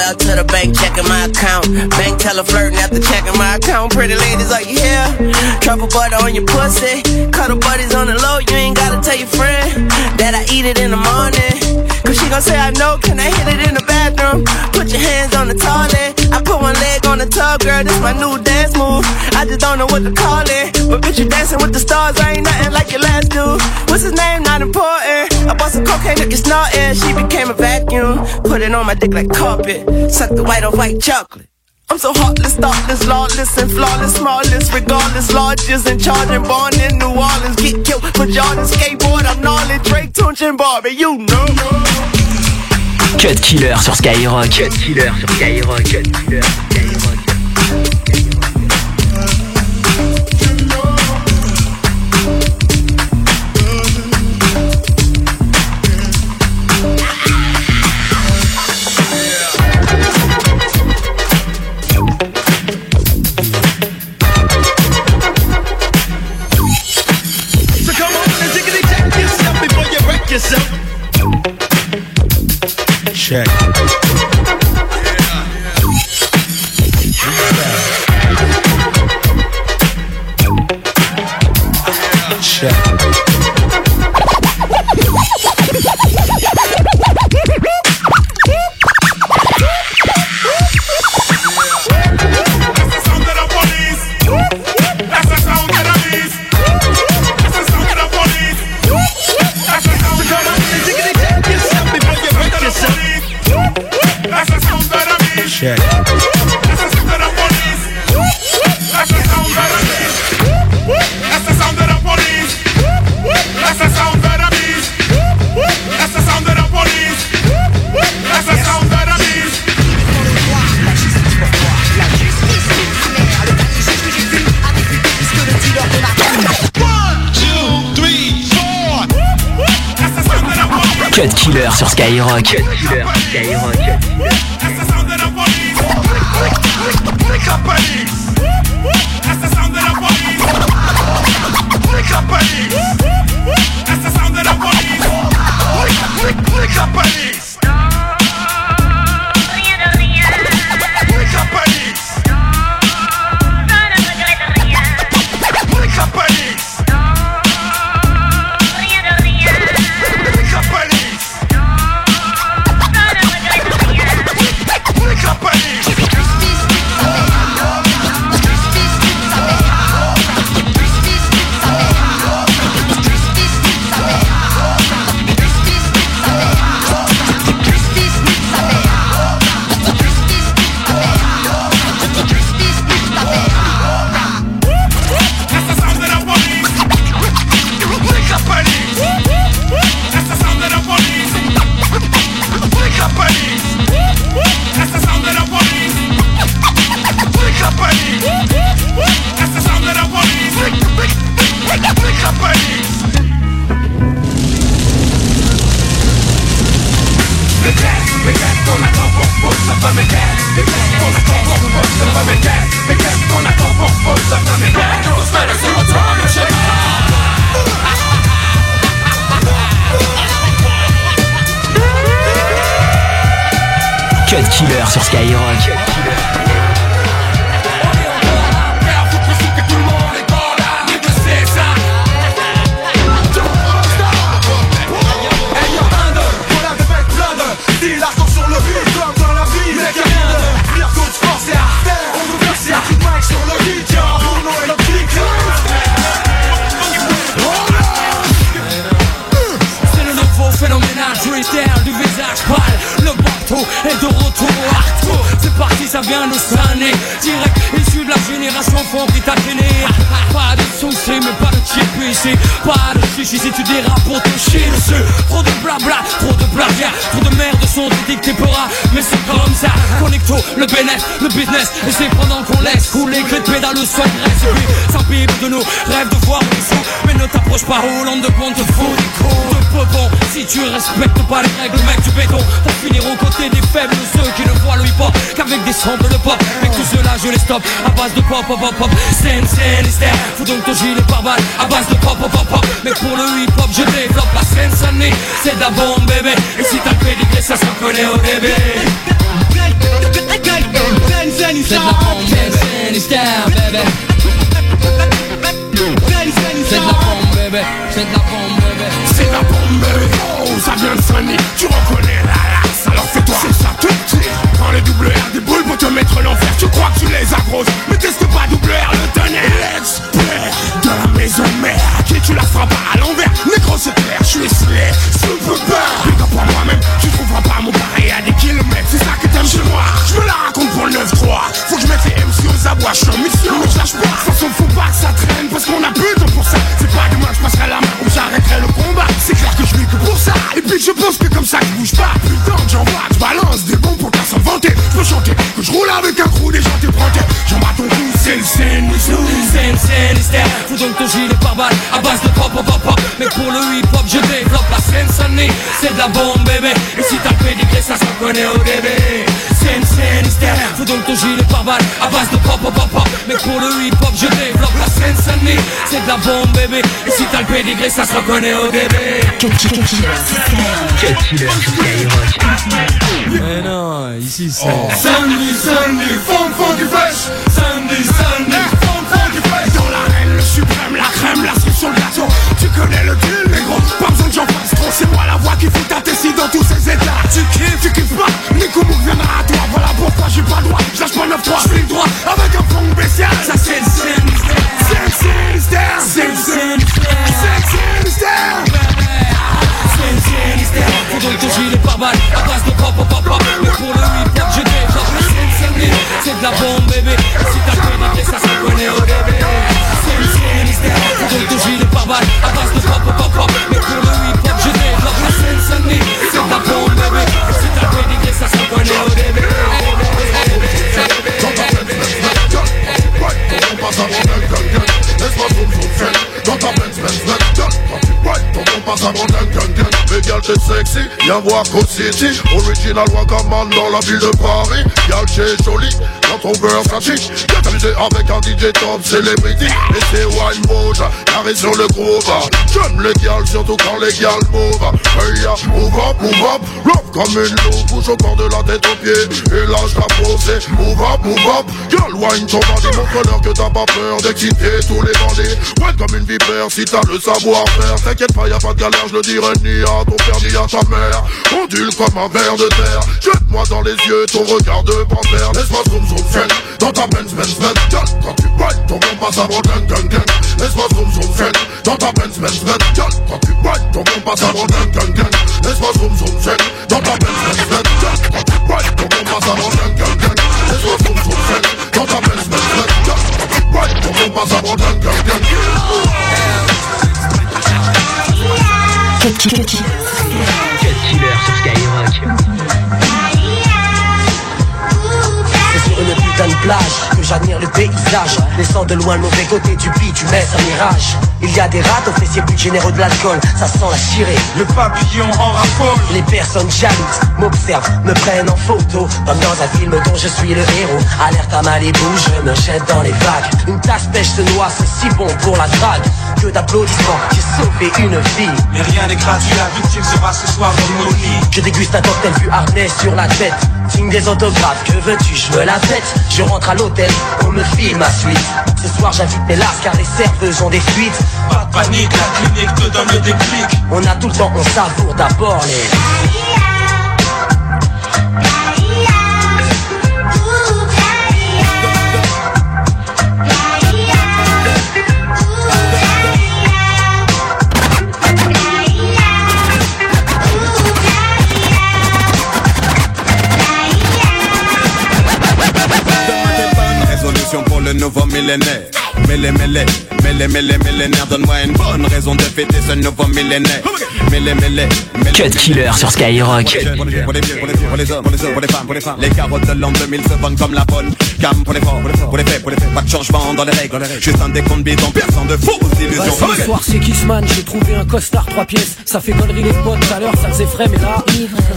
out to the bank, checking my account. Bank teller flirting after checking my account. Pretty ladies, are you here? Trouble butter on your pussy. Cuddle buddies on the low, you ain't gotta tell your friend that I eat it in the morning. Cause she gon' say I know, can I hit it in the bathroom? Put your hands on the toilet. I put one leg on the tub, girl, this my new dance move. I just don't know what to call it. But bitch, you dancing with the stars, I ain't nothing like your last dude. What's his name? Not important. I bought some cocaine, look, it's snorting. She became a vacuum. Put it on my dick like carpet. Suck the white on white chocolate. I'm so heartless, thoughtless, lawless, and flawless, smallest, regardless, largest, and charging, born in New Orleans, get killed for Jordan, skateboard, I'm gnarly, Drake, Tunch, and Barbie, you know. Cut Killer sur Skyrock. Cut Killer sur Skyrock. Cut Killer Check. Check. Check. Cut Killer sur Skyrock. Cut Killer sur Skyrock. Est de retour Arto C'est parti, ça vient de Sané Direct issu de la génération fond qui t'a gêné. Pas de soucis mais pas de chip ici. Pas de chichi si tu dérapes pour te chier dessus. Trop de blabla, trop de plagiat. Trop de merde sont dictés pora Mais c'est comme ça. Connecto, le bénéfice, le business. Et c'est pendant qu'on laisse couler que de pédale le son reste Et puis pipe de nous, rêve de voir les sous. Mais ne t'approche pas Hollande de compte fou Si tu respectes pas les règles mec du béton. Pour finir aux côtés des faibles Ceux qui ne voient le hip hop qu'avec des samples de pop. Mais tout cela je les stoppe à base de pop pop pop. Pop Scène hystère Fous donc ton gilet par balle à base de pop pop pop Mais pour le hip hop je développe la scène sonné C'est de la bombe bébé. Et si t'as le pédigré ça se reconnaît au début C'est de la bombe. C'est de la C'est de la bombe, baby. C'est la bombe. Oh, ça vient de Sunny, tu reconnais la lasse, alors fais-toi. C'est ça tout suite. Prends les double R des boules pour te mettre l'enfer. Tu crois que tu les agroses, mais teste pas double R le tonnerre. L'expert de la maison mère Qui tu la feras pas à l'envers. Négro c'est clair, je suis slay, super. Big up à moi-même, tu trouveras pas mon pareil à des kilomètres. C'est ça que t'aimes chez moi, je me la raconte. pour 9-3 Faut que je mette les MC aux abois, je suis en mission. Mais je lâche pas, de toute façon pas que ça traîne Parce qu'on a plus de temps pour ça. C'est pas demain je passerai la main ou j'arrêterai le combat. C'est clair que je vis que pour ça. Et puis je pense que comme ça je bouge pas. Putain j'envoie, je balance des bons pour qu'à s'en Je peux chanter que je roule avec un crew des gens t'ébrantés J'en bats ton cou, c'est le scène scène, hystère Fous donc ton gilet par balle à base de pop, pop, pop, Mais pour le hip-hop je développe la scène sonnée C'est de la bombe bébé. Et si t'as le pédigré ça se reconnaît au début Scène, Fous donc ton gilet par balle à base de pop, pop, pop, pop. Mais pour le hip-hop je développe la scène sonnée C'est de la bombe bébé. Et si t'as le pédigré ça se reconnaît au début. Mais non, ici c'est Sandy, Sandy, fond, fond du fresh Sandy, Sandy, fond, fond du fresh Dans l'arène, le suprême, la crème, la cerise sur le gâteau Tu connais le deal, j'en fasse trop, c'est moi la voix qui fout ta tessie dans tous ces états. Tu kiffes, tu kiffes pas, Nico Mouk viendra à toi. Voilà pourquoi j'ai pas le droit, je lâche pas 9 3 je droit avec un fond spécial. Ça c'est le sinister, c'est le sinister, c'est le sinister, c'est le sinister. Pendant que je les pas mal, à base de pop, pop, pop, mais pour le hip-hop, je sonnée C'est de la bombe bébé. Si t'as le pédigré ça se reconnaît au Fous donc ton gilet par balle à base de pop, pop, pop, Mais pour le hip-hop je la C'est de la bombe bébé. Le ça se reconnaît au zen Dans ta Benz Benz Benz Y'a le sexy, City. Original Wagaman dans la ville de Paris. Y'a le joli, quand on veut un avec un DJ top celebrity. Et c'est wine mode, carré sur le groove J'aime les girls, surtout quand les girls move Hey ya, move up, move up. Love comme une loupe, bouge au corps de la tête aux pieds. Et lâche la posée, move up, move up. Girl wine ton body, montre-leur que t'as pas peur d'exciter tous les bandits. Ouais comme une vipère si t'as le savoir-faire. T'inquiète pas, y'a pas de galère, je le dirai ni à ton père ni à ta mère. Ondule comme un ver de terre. Jette-moi dans les yeux ton regard de panthère. Laisse-moi zoom zoom dans ta Benz Benz Benz Girl, quand tu ride ton bon passe avant gang gang gang. Laisse-moi zoom zoom zen dans ta Benz Benz Benz Girl, quand tu ride ton bon passe avant gang gang gang. Laisse-moi zoom zoom zen dans ta Benz Benz Benz Girl, quand tu ride ton bon passe avant gang gang gang. Laisse-moi zoom zoom zen dans ta Benz Benz Benz Girl, quand tu ride ton bon passe avant gang gang gang. Cut Killer. Sur Skyrock. Putain de plage que j'admire le paysage. Laissant de loin le mauvais côté du bitume, un mirage. Il y a des rats aux fessiers plus généreux de l'alcool Ça sent la chirée, le papillon en raffole. Les personnes jalouses m'observent, me prennent en photo Comme dans un film dont je suis le héros. Alerte à Malibu, je me jette dans les vagues. Une tasse pêche se noie, c'est si bon pour la drague. Que d'applaudissements, j'ai sauvé une vie. Mais rien n'est gratuit, la victime sera ce soir dans mon lit Je déguste un cocktail vu harnais sur la tête. Signe des autographes, que veux-tu, je me la pète Je rentre à l'hôtel, on me file ma suite. Ce soir j'invite mes lasses car les serveuses ont des fuites. Pas de panique, la clinique te donne le déclic On a tout le temps, on savoure d'abord les... rolling over millionaire. Mêlé, mêlé, mêlé, mêlé, millénaire. Donne-moi une bonne raison de fêter ce nouveau millénaire. Mêlé, mêlé, mêlé. Cut Killer sur Skyrock. Pour les vieux, pour les vieux, pour les hommes, pour les hommes, pour les femmes, pour les femmes. Les carottes de l'an 2000 se vendent comme la bonne. Cam pour les forts, pour les faits, pour les faits. Pas de changement dans les règles. Juste un décompte bidon, personne de fausses illusions. Bah, ce soir c'est Kissman, j'ai trouvé un costard 3 pièces Ça fait connerie les potes, tout à l'heure ça faisait frais mais là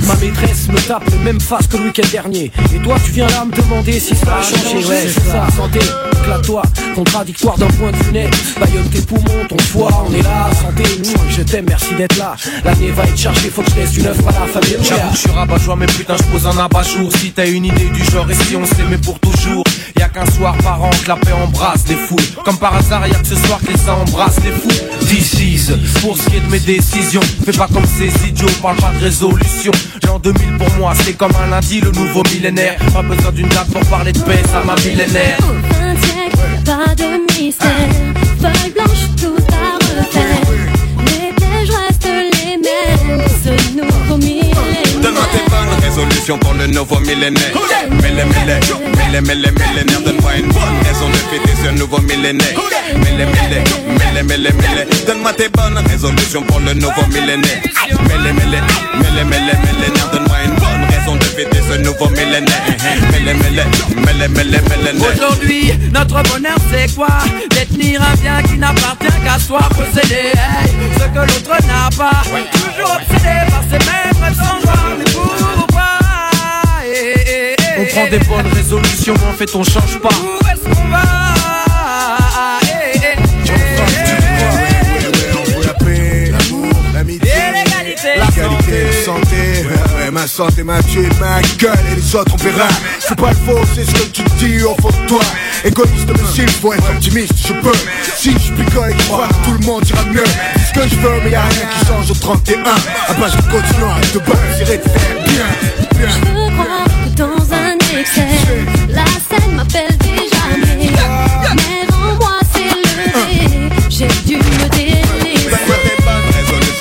Ma maîtresse me tape le même face que le week-end dernier Et toi tu viens là me demander si ça a changé Ouais c'est ça, santé, éclate-toi D'un point de vue net Bayonne tes poumons, ton foie, on est là, santé, nous, je t'aime, merci d'être là. L'année va être chargée, faut que je laisse une œuvre à la famille. J'avoue, je suis rabat-joie, mais putain, je pose un abat-jour. Si t'as une idée du genre, et si on s'aimait pour toujours, y a qu'un soir par an que la paix embrasse les foules. Comme par hasard, y a que ce soir que les uns embrassent les fous. This pour ce qui est de mes décisions, fais pas comme ces idiots, parle pas de résolution. L'an 2000 pour moi, c'est comme un lundi, le nouveau millénaire. Pas besoin d'une date pour parler de paix, ça m'a millénaire. Pas de mystère. Feuille blanche, tout à refaire. Les pièges restent les mêmes. Ce nouveau millénaire. Donne-moi tes bonnes résolutions pour le nouveau millénaire. Mêlé, mêlé, mêlé, mêlé, millénaire. Donne-moi une bonne raison de fêter ce nouveau millénaire. Mêlé, mêlé, mêlé, mêlé, mêlé. Donne-moi tes bonnes résolutions pour le nouveau millénaire. Mêlé, mêlé, mêlé, mêlé, millénaire. Donne-moi une raison de fêter ce nouveau millénaire. Aujourd'hui, notre bonheur c'est quoi? Détenir un bien qui n'appartient qu'à soi Posséder. Hey, ce que l'autre n'a pas. Toujours obsédé par ces mêmes rêves sans voir Mais pourquoi On prend des bonnes résolutions, mais en fait on change pas. Où est-ce qu'on va? Ma santé, ma tué, ma gueule et les autres on verra. C'est pas le faux, c'est ce que tu dis au fond de toi. Égoïste mais s'il faut être optimiste, je peux. Si je picole et que je crois que tout le monde ira mieux. Dis ce que je veux, mais y'a rien qui change au 31. Ah bah je continue à te battre, j'irai te faire bien, bien. Je crois que dans un excès, la scène m'appelle déjà mais Mais en moi c'est levé, j'ai dû me délaisser.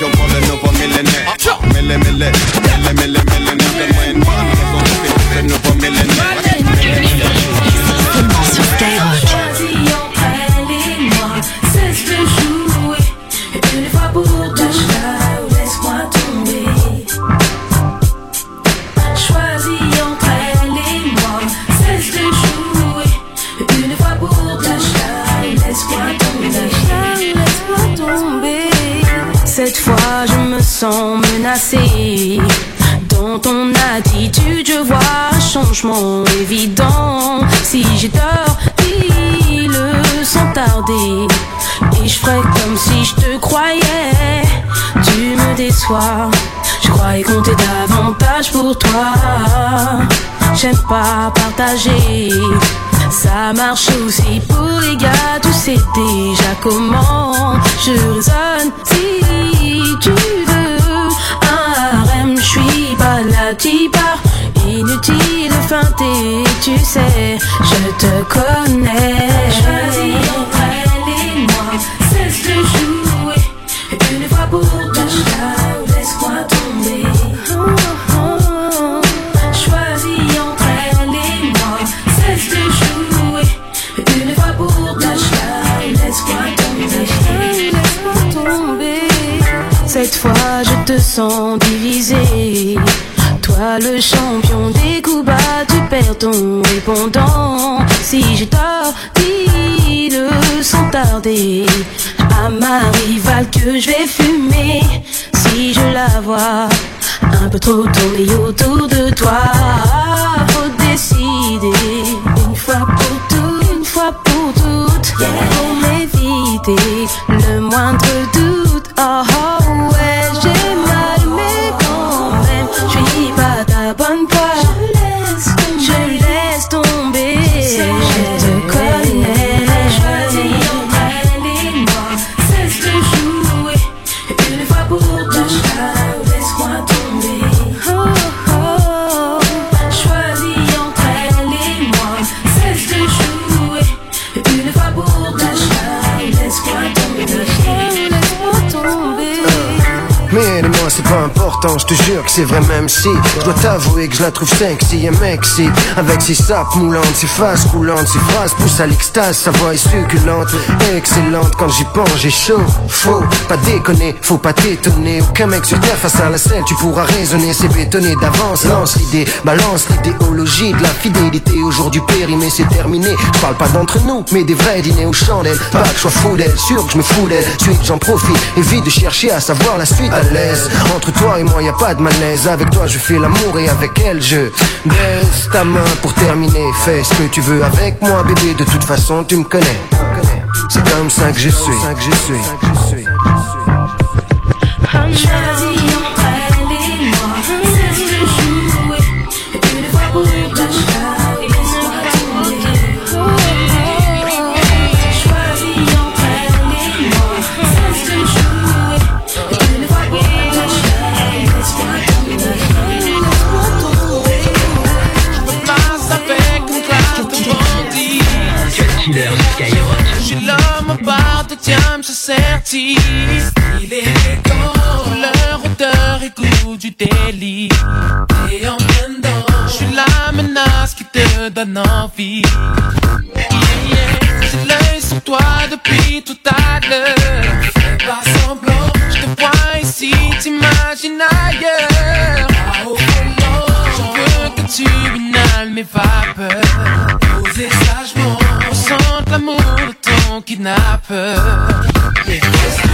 Pour le nouveau millénaire. Mêlé, mêlé, sens Dans ton attitude je vois un changement évident. Si j'ai tort, dis-le sans tarder. Et je ferai comme si je te croyais. Tu me déçois. Je croyais compter davantage pour toi. J'aime pas partager. Ça marche aussi pour les gars, tu sais déjà comment. Je raisonne. Si tu veux je suis pas la type Inutile de feinter, tu sais, je te connais. Te sens divisé Toi le champion des coups bas Tu perds ton répondant. Si j'ai tort dis-le sans tarder À ma rivale que je vais fumer. Si je la vois un peu trop tourner autour de toi Faut décider une fois pour toutes Une fois pour toutes Pour m'éviter le moindre doute. Oh, oh je te jure que c'est vrai même si Je dois t'avouer que je la trouve sexy et mexy Avec ses sapes moulantes, ses faces coulantes Ses phrases poussent à l'extase, sa voix est succulente Excellente, quand j'y pense j'ai chaud Faut pas déconner, faut pas t'étonner. Aucun mec sur terre face à la selle Tu pourras raisonner, c'est bétonné d'avance. Lance l'idée, balance l'idéologie De la fidélité, aujourd'hui périmé c'est terminé. Je parle pas d'entre nous, mais des vrais dîners aux chandelles Pas que je sois fou d'elle, sûr que je me fous d'elle. Suite j'en profite, évite de chercher à savoir la suite. À l'aise Entre toi et moi y a pas de malaise. Avec toi je fais l'amour et avec elle je baisse ta main pour terminer. Fais ce que tu veux avec moi bébé. De toute façon tu me connais. C'est comme ça que je suis. Certifie. Il est élégant, couleur, odeur et goût du délit. Et en plein je suis la menace qui te donne envie. Yeah, yeah. J'ai l'œil sur toi depuis tout à l'heure. Fais pas semblant, je te vois ici, t'imagines ailleurs. Au volant, je veux que tu inhales mes vapeurs. Posez sagement, ressente l'amour de ton kidnappeur. Yeah.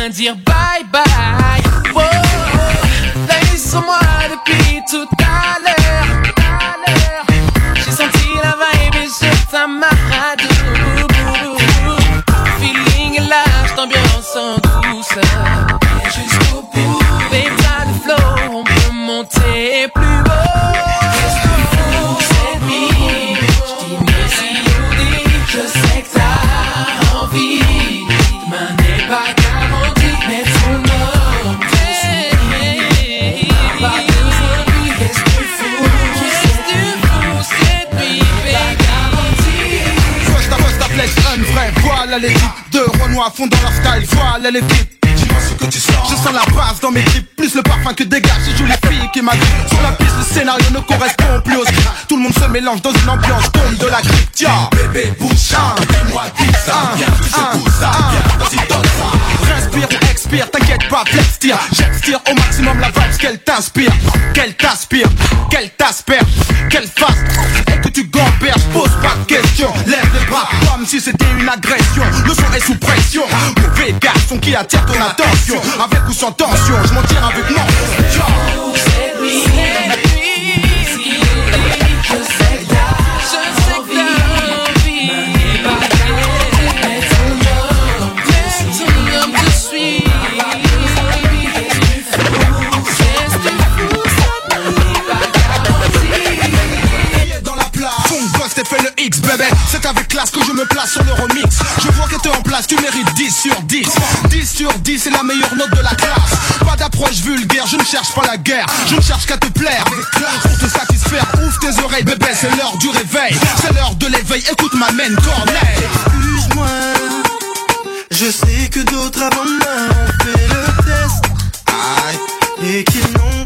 Main dire bye. Que tu sens. Je sens la base dans mes clips, plus le parfum que dégage. Je joue les filles qui m'agrippent. Sur la piste, le scénario ne correspond plus au script. Tout le monde se mélange dans une ambiance tombe de la crypte. Tiens, bébé, bouge dis-moi qui ça, viens, tu ça, viens, vas-y, donne ça. Respire ou expire, t'inquiète pas, flex tire. J'extire au maximum la vibe qu'elle t'inspire, qu'elle t'aspire, qu'elle t'asperge, qu'elle fasse. Et que tu gamberges, pose pas de questions. Lève les bras comme si c'était une agression. Le son est sous pression. Mauvais garçon qui attire ton attention. Avec ou sans tension, je m'en tire avec non. Avec classe que je me place sur le remix. Je vois que t'es en place, tu mérites 10 sur 10 10 sur 10 c'est la meilleure note de la classe. Pas d'approche vulgaire, je ne cherche pas la guerre. Je ne cherche qu'à te plaire. Pour te satisfaire, ouvre tes oreilles bébé C'est l'heure du réveil, c'est l'heure de l'éveil Écoute ma main corneille. Excuse-moi, je sais que d'autres avant moi ont fait le test. Et qu'ils n'ont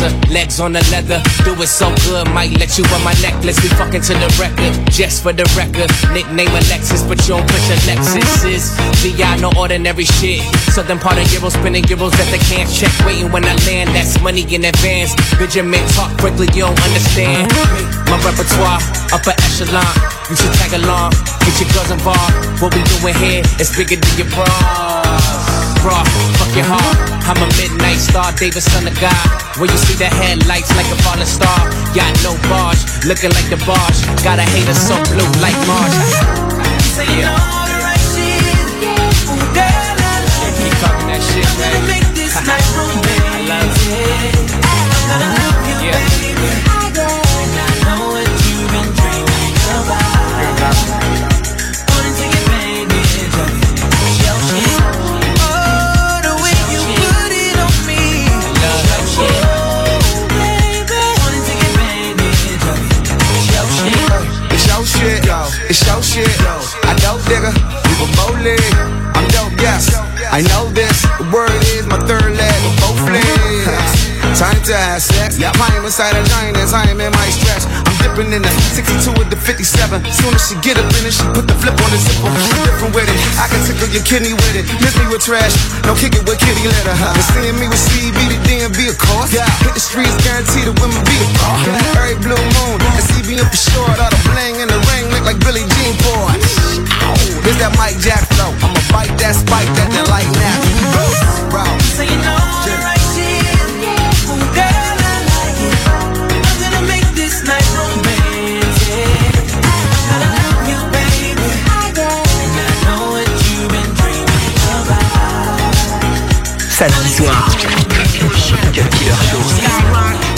dresser, legs on the leather. Do it so good, might let you on my necklace. We fucking to the record, just for the record. Nickname Alexis, but you don't push Alexis. VI, no ordinary shit. Southern part of Euro, spinning euros that they can't check. Waiting when I land, that's money in advance. Benjamin talk quickly, you don't understand. My repertoire, upper echelon. You should tag along, get your girls involved. What we doing here is bigger than your bras bra, fuck your heart. I'm a midnight star, David, son of God. When you see the headlights like a falling star, got no barge, looking like the barge. Got a hater so blue like Marge. So you know the right shit. Ooh, girl, I like Keep talking that shit, man. make this [laughs] night romantic. I'm love Yeah. Shit. I dope digger, you a bowling. I'm dope, yes. I know this. The word is my third leg of both legs. Time to have sex. Yeah, I am inside a giant as I am in my stretch. I'm in the 62 with the 57. Soon as she get up in it, she put the flip on the zipper. Different with it. I can tickle your kidney with it. Miss me with trash. Don't kick it with kitty litter. And seeing me with beat it, DMV, of course. Hit the streets, guaranteed the women be the boss. Every blue moon, and CBM for short. All the bling in the ring look like Billie Jean boy. This that Mike Jack flow. I'ma bite that spike that that light now. Bro. So you know Samedi soir. Cut Killer Show.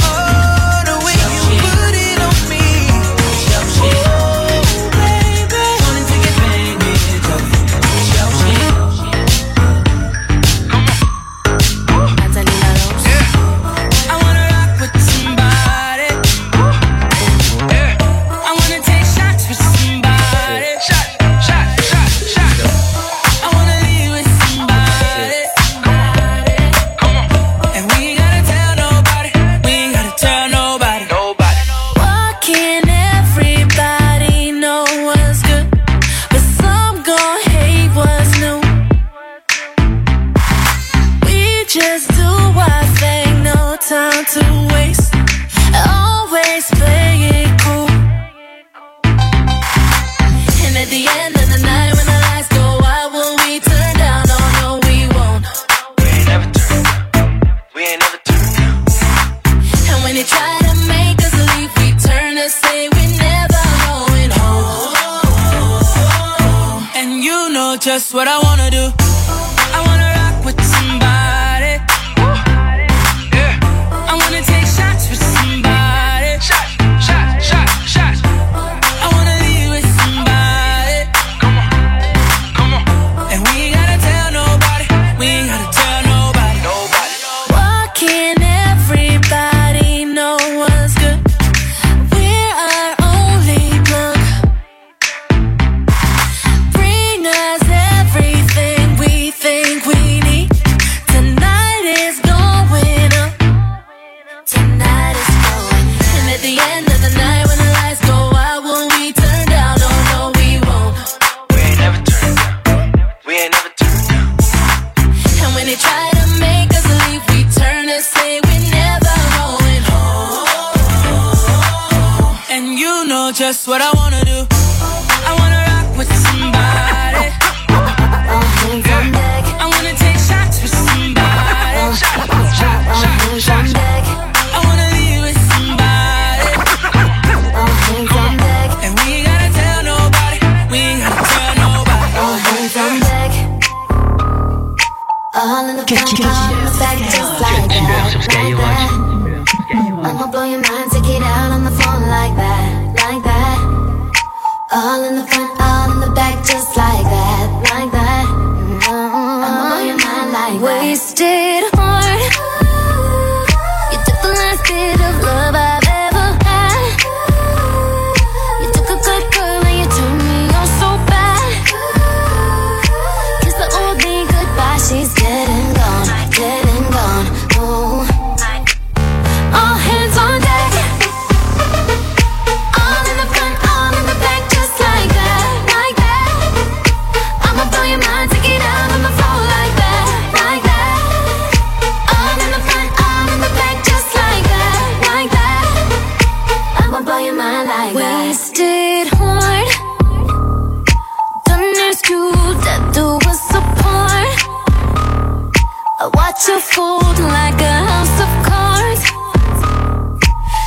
You fold like a house of cards.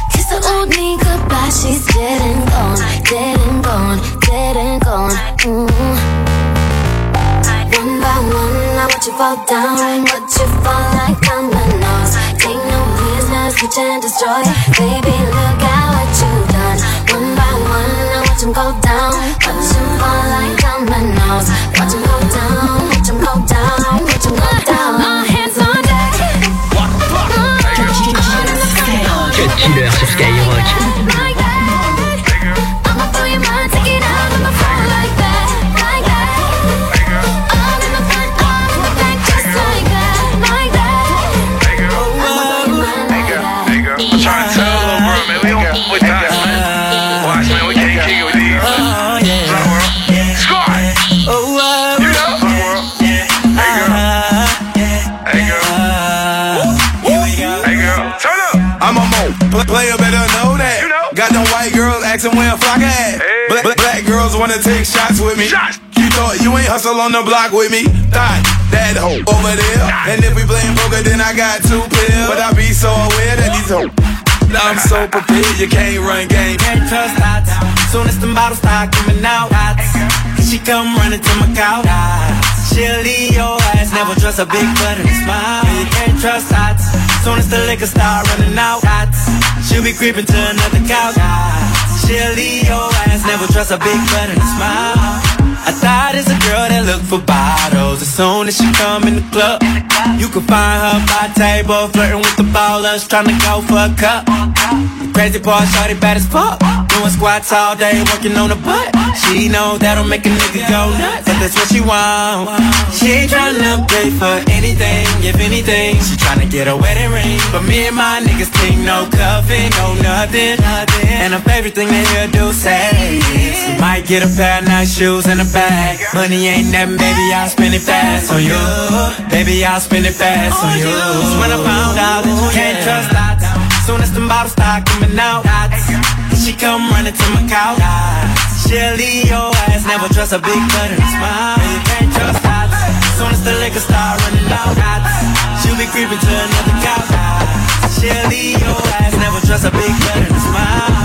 Kiss the old me goodbye, she's dead and gone, dead and gone, dead and gone. Mm. One by one, I watch you fall down, watch you fall like dominoes. Take no business, switch and destroy. Baby, look at what you've done. One by one, I watch him go down, watch him fall like dominoes. Watch him go down, watch him go down. Got them white girls asking where flock at. Black, black, black girls wanna take shots with me. You thought you ain't hustle on the block with me? Thought that hoe over there. And if we playing poker, then I got two pills. But I be so aware that these hoes. I'm so prepared, you can't run game. Can't trust dots. Soon as the bottles start coming out, dots. She come running to my couch. She'll leave your ass, never trust a big butt and a smile. Yeah, you can't trust dots. Soon as the liquor start running out, dots. She'll be creeping to another couch. She'll leave your ass, never trust a big butt and a smile. I thought it's a girl that look for bottles. As soon as she come in the club, you can find her by table, flirting with the ballers, trying to go for a cup. The crazy part, shorty bad as fuck. Doing squats all day, working on the butt. She know that'll make a nigga go nuts, but that's what she want. She ain't tryna pay for anything, if anything. She tryna get a wedding ring, but me and my niggas think no cuffing, no nothing. And her favorite thing they hear do say is, we might get a pair of nice shoes and a bag. Money ain't nothing, baby, I'll spend it fast on you. Baby, I'll spend it fast on you. That's when I found out that you can't trust dots. Soon as the bottles start coming out. She come running to my couch. She'll leave your ass, never trust a big butt and smile. You can't trust dots. Soon as the liquor start running out. She'll be creeping to another couch. She'll leave your ass, never trust a big butt and smile.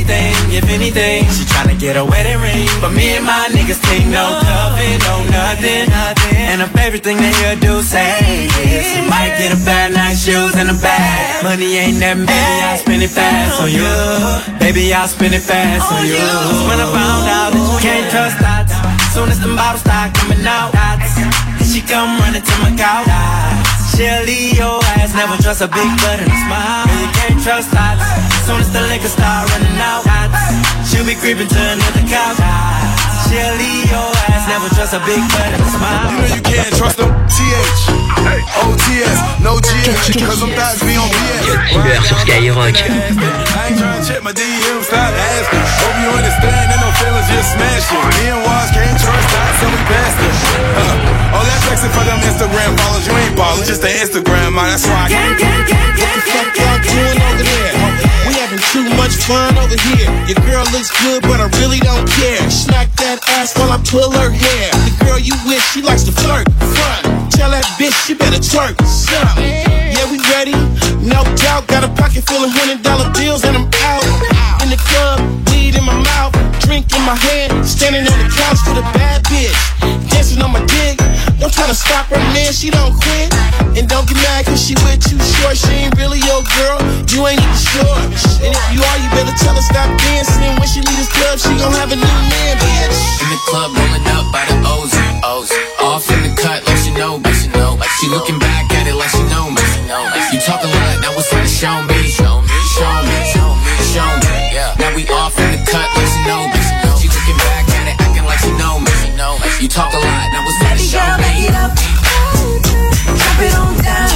anything, if anything. She tryna get a wedding ring. But me and my niggas take no cover, no nothing. And the favorite thing they hear do say is you might get a bad night shoes and a bag. Money ain't that baby, I'll spend it fast on you. Baby, I'll spend it fast on you. When I found out that you can't trust that, soon as the bottles start coming out, she come running to my couch. She'll leave your ass, never trust a big butt and a smile. Girl, you can't trust that. Soon as the liquor start running out, she'll be creeping to another couch. She'll leave your ass, never trust a big butt and a smile. You know you can't trust them. TH, OTS, no GS, cause them thighs be on BS. Killer sur Skyrock. I ain't tryna check my DM, stop asking. Hope you understand that no feelings just smash it. Me and Waz can't trust that, so we passed it. Uh, all that flexing for them Instagram followers, you ain't ballin', just the Instagram, man. That's why I can't. What the fuck y'all doing over there? We having too much fun over here. Your girl looks good, but I really don't care. Smack that ass while I pull her hair. The girl you with, she likes to flirt. Tell that bitch she better twerk. Yeah, we ready. No doubt. Got a pocket full of hundred dollar bills and I'm out. In the club, weed in my mouth, drink in my hand, standing on the couch with a bad bitch, dancing on my dick. Don't try to stop her, man, she don't quit. And don't get mad cause she with too short. She ain't really your girl, you ain't even sure. And if you are, you better tell her stop dancing. When she leave this club, she gon' have a new man, bitch. In the club, rolling up by the O's, O's. Off in the cut, like she know, but she know. Like she looking back at it like she know me. You talk a lot, now it's time to show me. Show me, show me, show me, show me. Yeah. Now we off in the cut, like she know me. She looking back at it, acting like she know me. You talk a lot, now it's time to show girl, light me. it up. Drop it on down.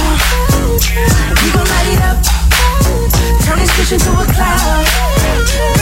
We gon' light it up. Turn this bitch into a cloud.